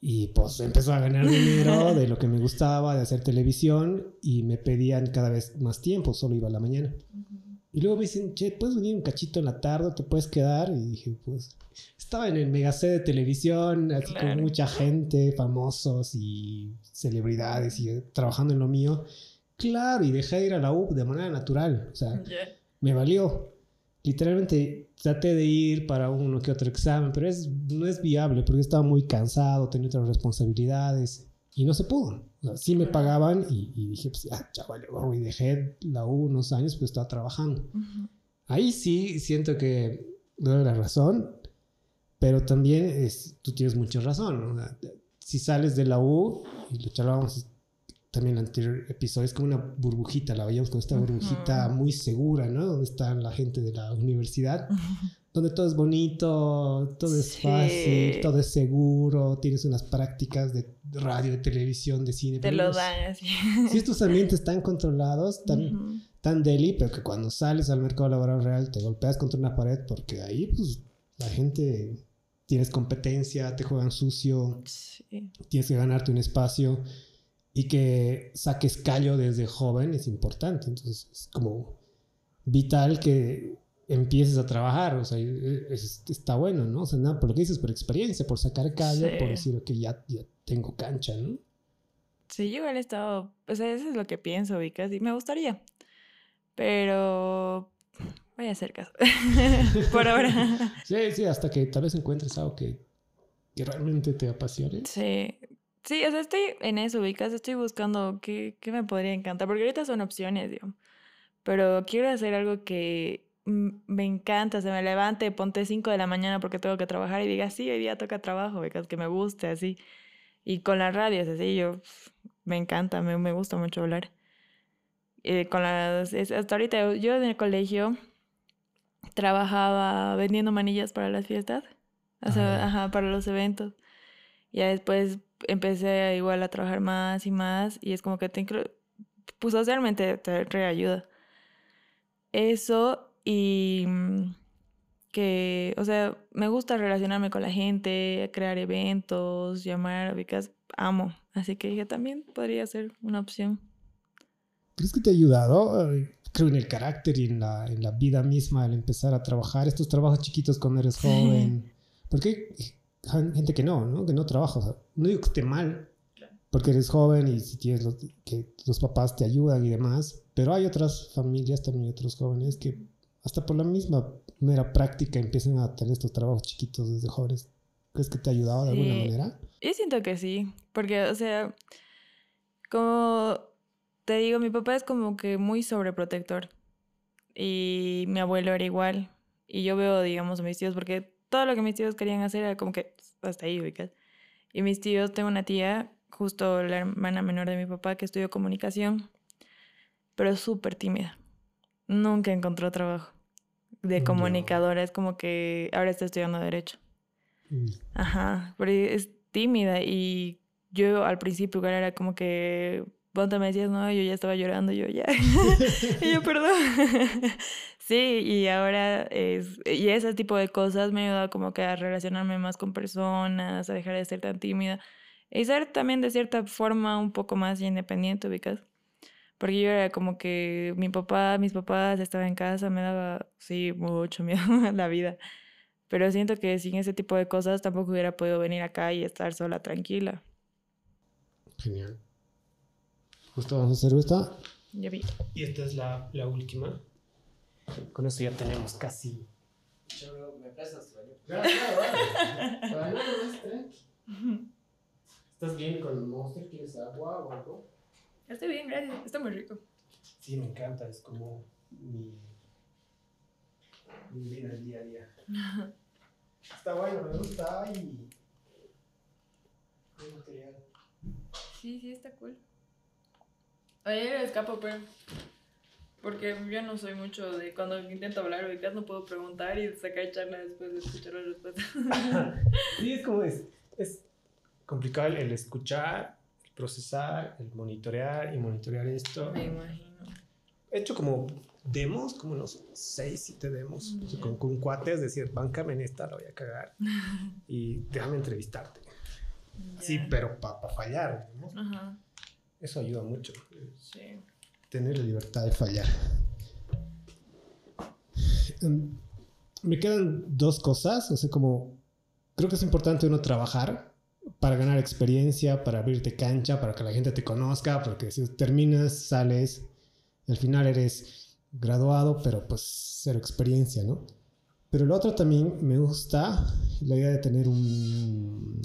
Y pues empezó a ganar dinero de lo que me gustaba, de hacer televisión y me pedían cada vez más tiempo, solo iba a la mañana. Y luego me dicen, che, ¿puedes venir un cachito en la tarde? ¿Te puedes quedar? Y dije, pues, estaba en el mega de televisión, así con mucha gente, famosos y celebridades y trabajando en lo mío. Claro, y dejé de ir a la U de manera natural. O sea, me valió. Literalmente traté de ir para uno que otro examen, pero es, no es viable porque estaba muy cansado, tenía otras responsabilidades y no se pudo. O sea, sí me pagaban y, dije, pues ya, chaval, y dejé la U unos años, pues estaba trabajando. Ahí sí siento que doy la razón, pero también es, tú tienes mucha razón. si sales de la U, y lo charlábamos también en el anterior episodio, es como una burbujita, la veíamos con esta burbujita muy segura, ¿no? Donde está la gente de la universidad, donde todo es bonito, todo es fácil, todo es seguro, tienes unas prácticas de radio, de televisión, de cine. Te lo dan así. Si estos ambientes están controlados, tan, tan deli, pero que cuando sales al mercado laboral real te golpeas contra una pared porque ahí pues la gente tienes competencia, te juegan sucio, tienes que ganarte un espacio y que saques callo desde joven es importante. Entonces es como vital que empieces a trabajar, o sea, está bueno, ¿no? O sea, nada, por lo que dices, por experiencia, por sacar callo, por decir que ya, ya tengo cancha, ¿no? Sí, yo igual he estado, o sea, eso es lo que pienso, Vicas, y me gustaría, pero voy a hacer caso, por ahora. sí, sí, hasta que tal vez encuentres algo que, que realmente te apasione. Sí, Sí, o sea, estoy en eso, ubicas, estoy buscando qué, qué me podría encantar, porque ahorita son opciones, digo. Pero quiero hacer algo que me encanta, se me levante, ponte 5 de la mañana porque tengo que trabajar y diga, sí, hoy día toca trabajo, ubicas, que me guste, así. Y con las radios, así, yo, me encanta, me, me gusta mucho hablar. Eh, con las, hasta ahorita, yo en el colegio trabajaba vendiendo manillas para las fiestas, o sea, ah. ajá, para los eventos. Ya después empecé igual a trabajar más y más y es como que te pues socialmente te reayuda. Eso y mm, que, o sea, me gusta relacionarme con la gente, crear eventos, llamar, ubicas, amo. Así que dije, también podría ser una opción. ¿Crees que te ha ayudado? Creo en el carácter y en la, en la vida misma, al empezar a trabajar estos trabajos chiquitos cuando eres joven. Porque hay gente que no, ¿no? Que no trabaja. O sea, no digo que esté mal, porque eres joven y si tienes los, que los papás te ayudan y demás. Pero hay otras familias, también otros jóvenes que hasta por la misma mera práctica empiezan a tener estos trabajos chiquitos desde jóvenes. ¿Crees que te ha ayudado de alguna manera? Yo siento que sí, porque, o sea, como te digo, mi papá es como que muy sobreprotector y mi abuelo era igual. Y yo veo, digamos, a mis tíos, porque todo lo que mis tíos querían hacer era como que hasta ahí, ubicas. Y mis tíos, tengo una tía, justo la hermana menor de mi papá, que estudió comunicación, pero súper tímida. Nunca encontró trabajo de comunicadora. Es como que ahora está estudiando Derecho. Mm. Ajá, pero es tímida y yo al principio igual era como que Ponte me decías, no, yo ya estaba llorando, yo ya. y yo, perdón. sí, y ahora es. Y ese tipo de cosas me ayuda como que a relacionarme más con personas, a dejar de ser tan tímida. Y ser también de cierta forma un poco más independiente, ubicas. Porque yo era como que mi papá, mis papás estaban en casa, me daba, sí, mucho miedo a la vida. Pero siento que sin ese tipo de cosas tampoco hubiera podido venir acá y estar sola tranquila. Genial. Justo vamos a hacer esta. Ya vi. Y esta es la, la última. Con esto ya tenemos casi. ¿Me prestas Claro, claro, ¿Estás bien con el Monster? ¿Quieres agua o algo? Estoy bien, gracias. Está muy rico. Sí, me encanta. Es como mi, mi vida del día a día. Está bueno, me gusta y... material. Sí, sí, está cool. Ayer escapo, pero... Porque yo no soy mucho de cuando intento hablar ubicas no puedo preguntar y sacar charla después de escuchar la respuesta. sí, es como es, es complicado el escuchar, el procesar, el monitorear y monitorear esto. Me imagino. He hecho como demos, como unos 6, 7 demos, con, con, cuates, decir, bancame en esta, la voy a cagar y déjame entrevistarte. Sí, pero para pa fallar, ¿no? Ajá. Eso ayuda mucho. Sí. Tener la libertad de fallar. Em, me quedan dos cosas, o sea, como creo que es importante uno trabajar para ganar experiencia, para abrirte cancha, para que la gente te conozca, porque si terminas, sales, al final eres graduado, pero pues cero experiencia, ¿no? Pero lo otro también me gusta la idea de tener un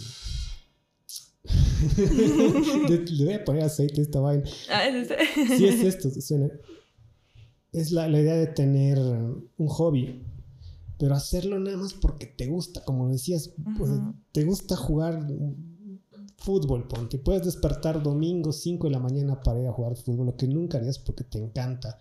le, voy a poner aceite a esta vaina. Ah, ¿es este? Sí, es esto, suena. Es la, la, idea de tener un hobby, pero hacerlo nada más porque te gusta, como decías, pues, te gusta jugar fútbol, ponte. Puedes despertar domingo 5 de la mañana para ir a jugar fútbol, lo que nunca harías porque te encanta.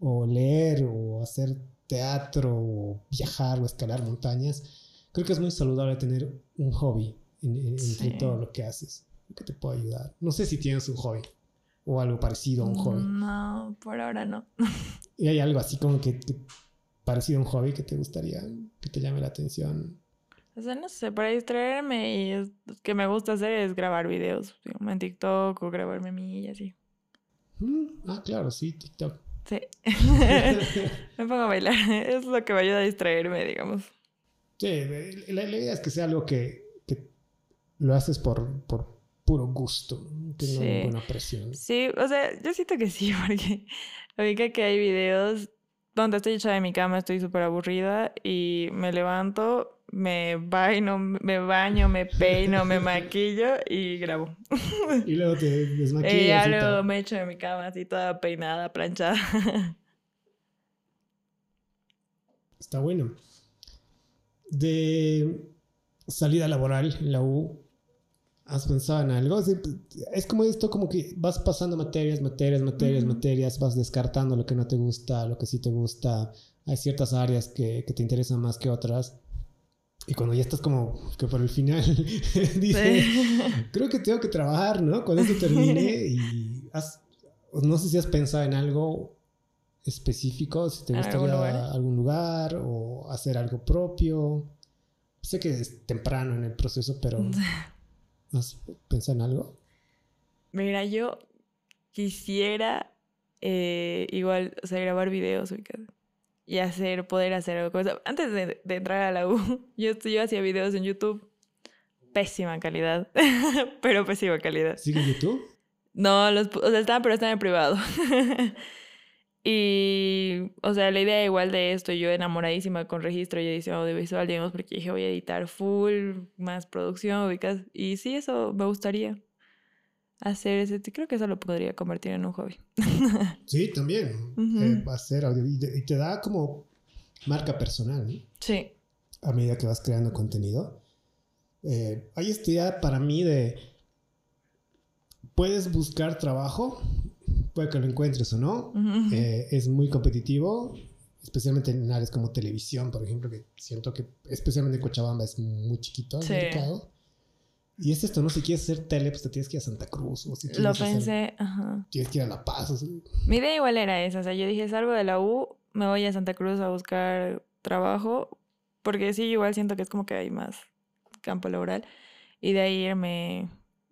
O leer, o hacer teatro, o viajar, o escalar montañas. Creo que es muy saludable tener un hobby en, todo lo que haces, que te pueda ayudar. No sé si tienes un hobby o algo parecido a un hobby. No, por ahora no. ¿Y hay algo así como que, parecido a un hobby que te gustaría, que te llame la atención? O sea, no sé, para distraerme y es, que me gusta hacer es grabar videos, en TikTok o grabarme a mí y así. Mm, ah, claro, sí, TikTok. Sí. me pongo a bailar, es lo que me ayuda a distraerme, digamos. Sí, la idea es que sea algo que, lo haces por, por puro gusto, no tiene ninguna presión. Sí, o sea, yo siento que sí, porque oiga que hay videos donde estoy echada en mi cama, estoy súper aburrida y me levanto, me baño, me baño, me peino, me maquillo y grabo. Y luego te desmaquillas. Y ya luego me echo en mi cama así toda peinada, planchada. Está bueno. De salida laboral en la U, ¿Has pensado en algo? Es como esto, como que vas pasando materias, materias, materias, materias, vas descartando lo que no te gusta, lo que sí te gusta. Hay ciertas áreas que, que te interesan más que otras. Y cuando ya estás como que por el final dices, creo que tengo que trabajar, ¿no? Cuando esto termine y has, no sé si has pensado en algo específico? Si te ¿En gustaría algún algún lugar? lugar? o hacer algo propio. Sé que es temprano en el proceso, pero ¿has pensado en algo? Mira, yo quisiera eh, igual, o sea, grabar videos y hacer, poder hacer algo. O sea, antes de, de entrar a la U, yo, yo hacía videos en YouTube. Pésima calidad, pero pésima calidad. ¿Sigue YouTube? No, los, o sea, estaban, pero estaban en privado. y, o sea, la idea igual de esto, yo enamoradísima con registro y edición audiovisual, digamos, porque dije, voy a editar full, más producción, ubicas. Y sí, eso me gustaría hacer ese, creo que eso lo podría convertir en un hobby. Sí, también. Eh, ser audio y te, y te da como marca personal, ¿no? Sí. a medida que vas creando contenido. Eh, hay esta idea para mí de puedes buscar trabajo, puede que lo encuentres o no. Ujú. Eh, es muy competitivo, especialmente en áreas como televisión, por ejemplo, que siento que especialmente en Cochabamba es muy chiquito el Sí. mercado. Y es esto, ¿no? Si quieres hacer tele, pues te tienes que ir a Santa Cruz. O si Lo quieres hacer- pensé, ajá. tienes que ir a La Paz. o sea, Mi idea igual era esa, o sea, yo dije, salgo de la U, me voy a Santa Cruz a buscar trabajo, porque sí, igual siento que es como que hay más campo laboral, y de ahí irme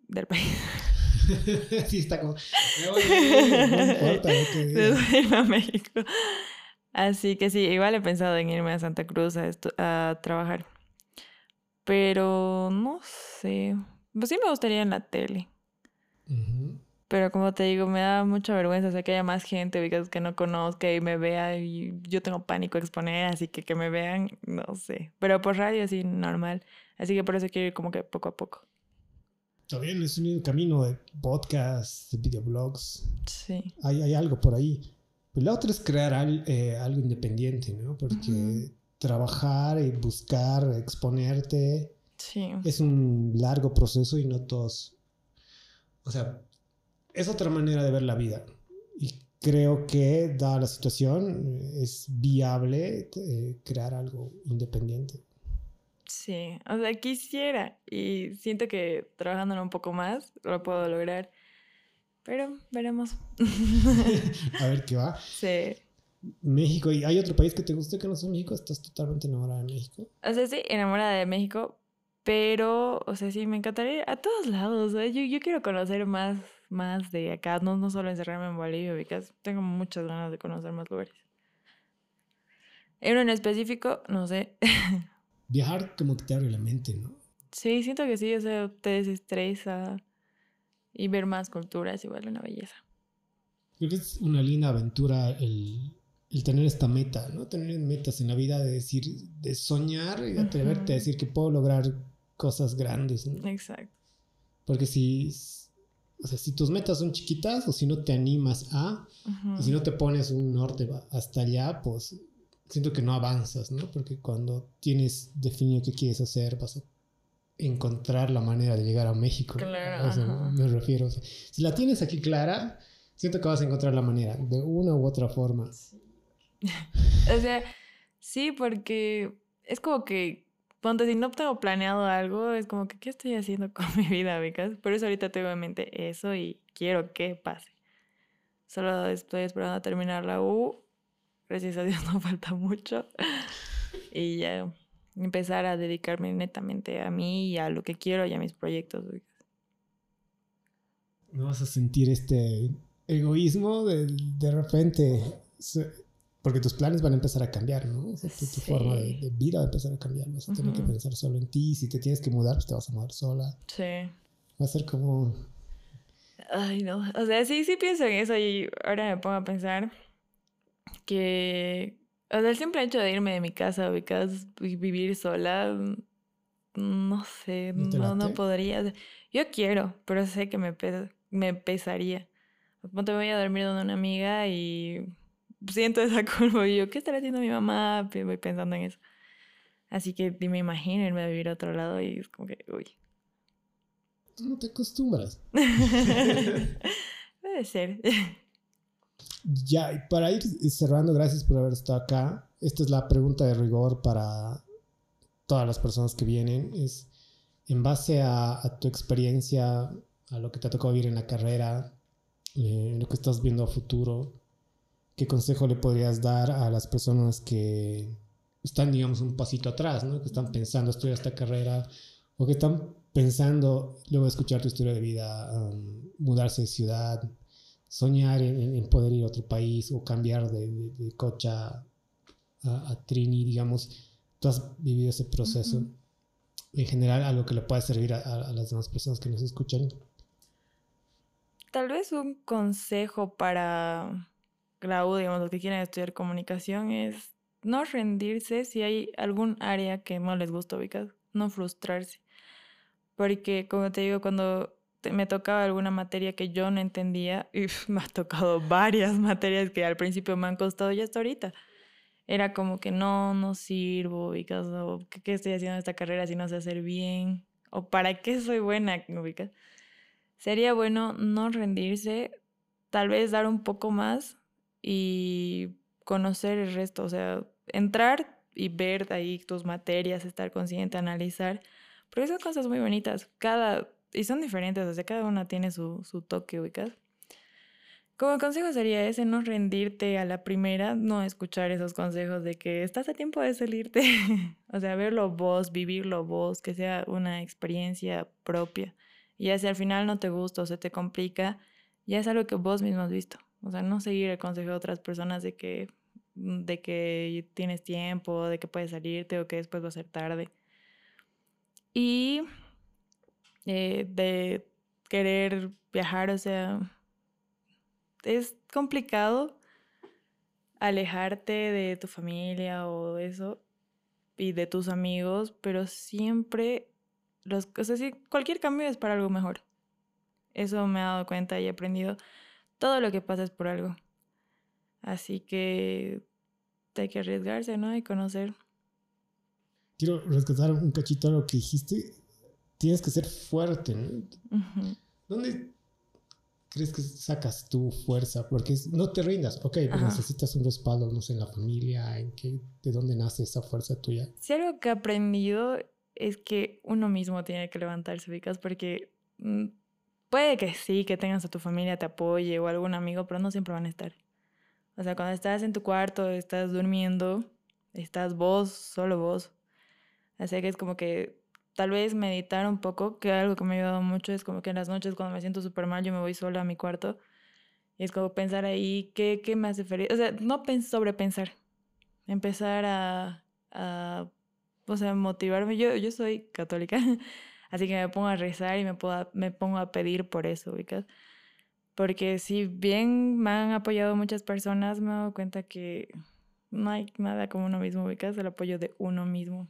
del país, sí, está como. "Me voy a ir", no importa irme a México. Así que sí, igual he pensado en irme a Santa Cruz a, a trabajar, pero no sé, pues sí me gustaría en la tele. Pero como te digo, me da mucha vergüenza, o sea, que haya más gente, que no conozca y me vea y yo tengo pánico a exponer, así que que me vean, no sé. Pero por radio sí, normal. Así que por eso quiero ir como que poco a poco. Está bien, es un camino de podcasts, de videoblogs. Sí. Hay, hay algo por ahí. Pero la otra es crear al- eh, algo independiente, ¿no? Porque Ujú. trabajar y buscar, exponerte, Sí. es un largo proceso y no todos. O sea, es otra manera de ver la vida. Y creo que, dada la situación, es viable eh, crear algo independiente. Sí. O sea, quisiera. Y siento que trabajándolo un poco más lo puedo lograr. Pero veremos. A ver qué va. sí. México, ¿y hay otro país que te guste que no sea México? ¿Estás totalmente enamorada de México? O sea, sí, enamorada de México, pero, o sea, sí, me encantaría a todos lados. ¿eh? Yo, yo quiero conocer más, más de acá, no, no solo encerrarme en Bolivia, porque tengo muchas ganas de conocer más lugares. En uno en específico, no sé. Viajar como que te abre la mente, ¿no? sí, siento que sí, o sea, te desestresa y ver más culturas igual una belleza. Creo que es una linda aventura el, el tener esta meta, ¿no? Tener metas en la vida de decir, de soñar y atreverte Ujú. a decir que puedo lograr cosas grandes, ¿no? Exacto. Porque si, o sea, si tus metas son chiquitas o si no te animas a, Ujú. y si no te pones un norte hasta allá, pues siento que no avanzas, ¿no? Porque cuando tienes definido qué quieres hacer, vas a encontrar la manera de llegar a México. Claro, O sea, ajá. me refiero. o sea, si la tienes aquí clara, siento que vas a encontrar la manera, de una u otra forma. O sea, sí, porque es como que, ponte, si no tengo planeado algo, es como que, ¿qué estoy haciendo con mi vida, becas? Por eso ahorita tengo en mente eso y quiero que pase. Solo estoy esperando a terminar la U. Gracias a Dios no falta mucho. Y ya empezar a dedicarme netamente a mí y a lo que quiero y a mis proyectos. No vas a sentir este egoísmo de, de repente, porque tus planes van a empezar a cambiar, ¿no? O sea, tu, tu Sí. forma de, de vida va a empezar a cambiar, vas a tener que Ujú. pensar solo en ti, si te tienes que mudar, pues te vas a mudar sola. Sí. Va a ser como... Ay, no. O sea, sí, sí pienso en eso y ahora me pongo a pensar que, o sea, el simple hecho de irme de mi casa ubicadas y vivir sola, mm, no sé, ¿No te no, podría. Yo quiero, pero sé que me, pesa- me pesaría. Ponte, voy a dormir donde una amiga y siento esa culpa y yo, ¿qué estará haciendo mi mamá? Voy pensando en eso. Así que me imagino irme a vivir a otro lado y es como que, uy. Tú no te acostumbras. Debe ser. Ya, y para ir cerrando, gracias por haber estado acá. Esta es la pregunta de rigor para todas las personas que vienen. Es en base a, tu experiencia, a lo que te ha tocado vivir en la carrera, eh, lo que estás viendo a futuro, ¿qué consejo le podrías dar a las personas que están, digamos, un pasito atrás, ¿no? Que están pensando estudiar esta carrera o que están pensando, luego de escuchar tu historia de vida, um, mudarse de ciudad, soñar en, poder ir a otro país o cambiar de, de, Cocha a, Trini, digamos, tú has vivido ese proceso. En general, a lo que le puede servir a, las demás personas que nos escuchan. Tal vez un consejo para Grau, digamos, los que quieren estudiar comunicación es no rendirse si hay algún área que no les gusta ubicar, no frustrarse. Porque, como te digo, cuando me tocaba alguna materia que yo no entendía, y me ha tocado varias materias que al principio me han costado y hasta ahorita. Era como que no, no sirvo, ubicas, o ¿qué, estoy haciendo en esta carrera si no sé hacer bien, o para qué soy buena. Sería bueno no rendirse, tal vez dar un poco más y conocer el resto, o sea, entrar y ver ahí tus materias, estar consciente, analizar, porque son cosas muy bonitas. Cada y son diferentes, o sea, cada una tiene su, su toque, ubicas. Como consejo sería ese, no rendirte a la primera, no escuchar esos consejos de que estás a tiempo de salirte. o sea, verlo vos, vivirlo vos, que sea una experiencia propia. Y ya si al final no te gusta o se te complica, ya es algo que vos mismo has visto. O sea, no seguir el consejo de otras personas de que, de que tienes tiempo, de que puedes salirte o que después va a ser tarde. Y eh, de querer viajar, o sea, es complicado alejarte de tu familia o eso y de tus amigos, pero siempre los, o sea, cualquier cambio es para algo mejor. Eso me he dado cuenta y he aprendido. Todo lo que pasa es por algo. Así que hay que arriesgarse, ¿no? Y conocer. Quiero rescatar un cachito a lo que dijiste tienes que ser fuerte, ¿no? ¿Dónde crees que sacas tu fuerza? Porque no te rindas, ok, pero necesitas un respaldo, no sé, en la familia, en qué, de dónde nace esa fuerza tuya. Si algo que he aprendido es que uno mismo tiene que levantarse, ubicas, porque mm, puede que sí, que tengas a tu familia, te apoye o algún amigo, pero no siempre van a estar. O sea, cuando estás en tu cuarto, estás durmiendo, estás vos, solo vos. Así que es como que tal vez meditar un poco, que algo que me ha ayudado mucho es como que en las noches cuando me siento súper mal yo me voy sola a mi cuarto y es como pensar ahí qué, qué me hace feliz. O sea, no sobrepensar, empezar a, a, o sea, motivarme. Yo, yo soy católica, así que me pongo a rezar y me, puedo, me pongo a pedir por eso, ubicas. Porque si bien me han apoyado muchas personas, me he dado cuenta que no hay nada como uno mismo, ubicas, el apoyo de uno mismo.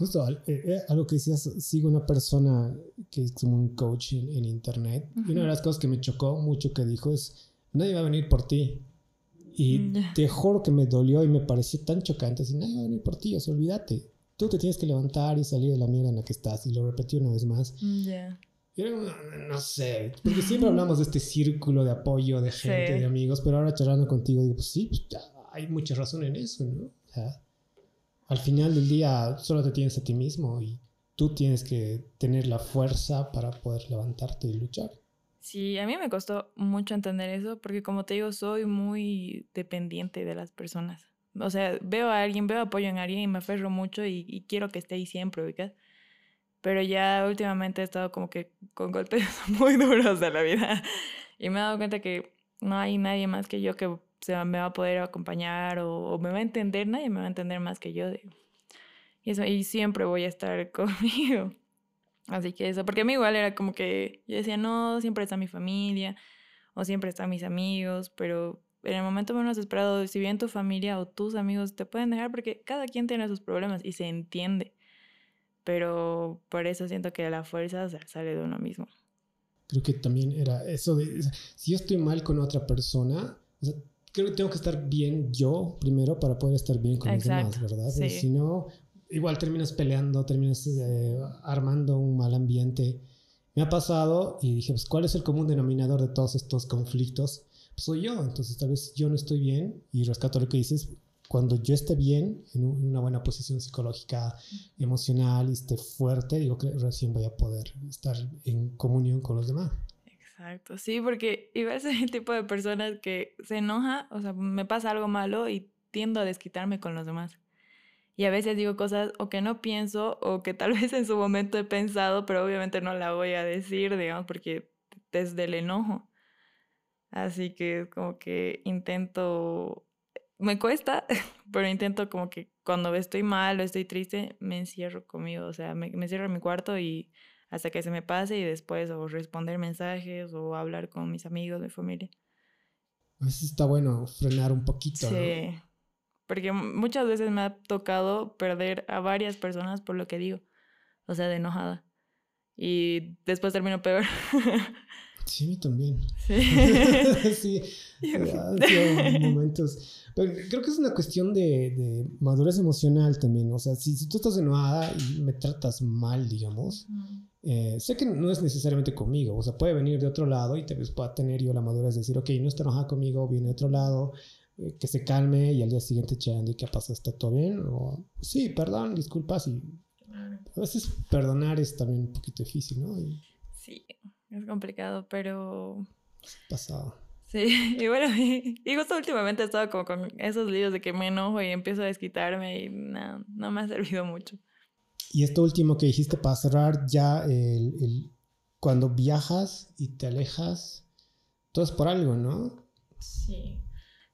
Justo, eh, eh, a lo que decías, sigo una persona que es como un coach en, internet. Y una de las cosas que me chocó mucho que dijo es, nadie va a venir por ti. Y mm, te juro que me dolió y me pareció tan chocante. Así, nadie va a venir por ti, o sea, olvídate. Tú te tienes que levantar y salir de la mierda en la que estás. Y lo repetí una vez más. Mm, Yo no, sé, porque siempre hablamos de este círculo de apoyo, de gente, de amigos, pero ahora charlando contigo digo, pues sí, pues hay mucha razón en eso, ¿no? O sea, al final del día solo te tienes a ti mismo y tú tienes que tener la fuerza para poder levantarte y luchar. Sí, a mí me costó mucho entender eso porque como te digo, soy muy dependiente de las personas. O sea, veo a alguien, veo apoyo en alguien y me aferro mucho y, quiero que esté ahí siempre, ¿ubicas? Pero ya últimamente he estado como que con golpes muy duros de la vida y me he dado cuenta que no hay nadie más que yo que se me va a poder acompañar o, me va a entender, nadie me va a entender más que yo. Y, eso, y siempre voy a estar conmigo. Así que eso, porque a mí igual era como que yo decía, no, siempre está mi familia o siempre están mis amigos, pero en el momento menos esperado, si bien tu familia o tus amigos te pueden dejar, porque cada quien tiene sus problemas y se entiende. Pero por eso siento que la fuerza sale de uno mismo. Creo que también era eso de, si yo estoy mal con otra persona, creo que tengo que estar bien yo primero para poder estar bien con los demás, ¿verdad? Si no, igual terminas peleando, terminas eh, armando un mal ambiente. Me ha pasado y dije, pues, ¿cuál es el común denominador de todos estos conflictos? Pues soy yo, entonces tal vez yo no estoy bien y rescato lo que dices. Cuando yo esté bien, en, una buena posición psicológica, emocional y esté fuerte, digo que recién voy a poder estar en comunión con los demás. Exacto, sí, porque igual soy el tipo de personas que se enoja, o sea, me pasa algo malo y tiendo a desquitarme con los demás. Y a veces digo cosas o que no pienso o que tal vez en su momento he pensado, pero obviamente no la voy a decir, digamos, porque desde el enojo. Así que como que intento, me cuesta, pero intento como que cuando estoy mal o estoy triste, me encierro conmigo, o sea, me, me cierro en mi cuarto y hasta que se me pase y después o responder mensajes o hablar con mis amigos, mi familia. A veces está bueno frenar un poquito. Sí, porque muchas veces me ha tocado perder a varias personas por lo que digo, o sea, de enojada. Y después termino peor. Sí, a mí también. Sí. sí, han momentos. Pero creo que es una cuestión de, de, madurez emocional también. O sea, si, si, tú estás enojada y me tratas mal, digamos, eh, sé que no es necesariamente conmigo. O sea, puede venir de otro lado y tal vez pueda tener yo la madurez de decir, ok, no está enojada conmigo, viene de otro lado, eh, que se calme y al día siguiente y ¿qué pasa? ¿Está todo bien? O, sí, perdón, disculpas. Y a veces perdonar es también un poquito difícil, ¿no? Sí. Es complicado, pero... Pasado. Sí, y bueno, y, justo últimamente he estado como con esos líos de que me enojo y empiezo a desquitarme y no, no me ha servido mucho. Y esto último que dijiste para cerrar, ya el, el, cuando viajas y te alejas, todo es por algo, ¿no? Sí.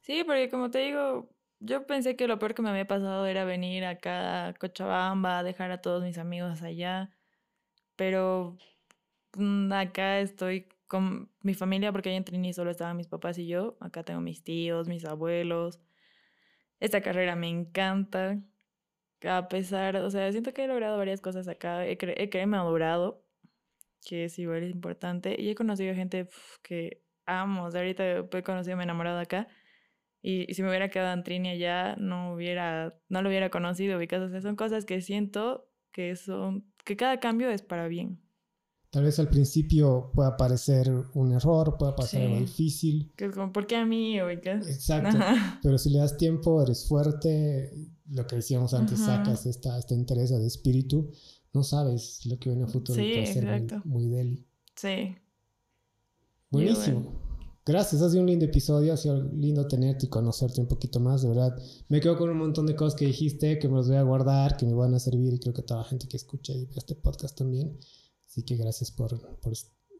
Sí, porque como te digo, yo pensé que lo peor que me había pasado era venir acá a Cochabamba, dejar a todos mis amigos allá, pero Mm, acá estoy con mi familia porque allá en Trini solo estaban mis papás y yo. Acá tengo mis tíos, mis abuelos. Esta carrera me encanta. A pesar, o sea, siento que he logrado varias cosas acá. He, he, he madurado, que es igual es importante. Y he conocido gente que amo. O sea, ahorita he conocido, me he enamorado acá. Y, si me hubiera quedado en Trini allá, no, hubiera, no lo hubiera conocido. Porque son cosas que siento que son, que cada cambio es para bien. Tal vez al principio pueda parecer un error, pueda parecer algo difícil. Que es como, ¿por qué a mí? Exacto. Pero si le das tiempo, eres fuerte, lo que decíamos antes, sacas esta, esta interés de espíritu, no sabes lo que viene a futuro sí, puede ser muy, deli. Sí. Buenísimo. Gracias, ha sido un lindo episodio, ha sido lindo tenerte y conocerte un poquito más, de verdad. Me quedo con un montón de cosas que dijiste, que me los voy a guardar, que me van a servir y creo que toda la gente que escucha este podcast también. Así que gracias por, por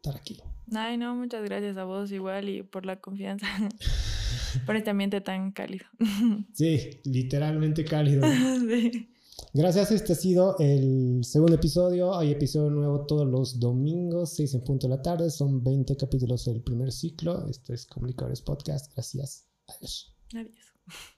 estar aquí. Ay, no, muchas gracias a vos igual y por la confianza, por este ambiente tan cálido. sí, literalmente cálido. sí. Gracias, este ha sido el segundo episodio. Hay episodio nuevo todos los domingos, 6 en punto de la tarde. Son 20 capítulos del primer ciclo. Esto es Comunicadores Podcast. Gracias. Adiós. Adiós.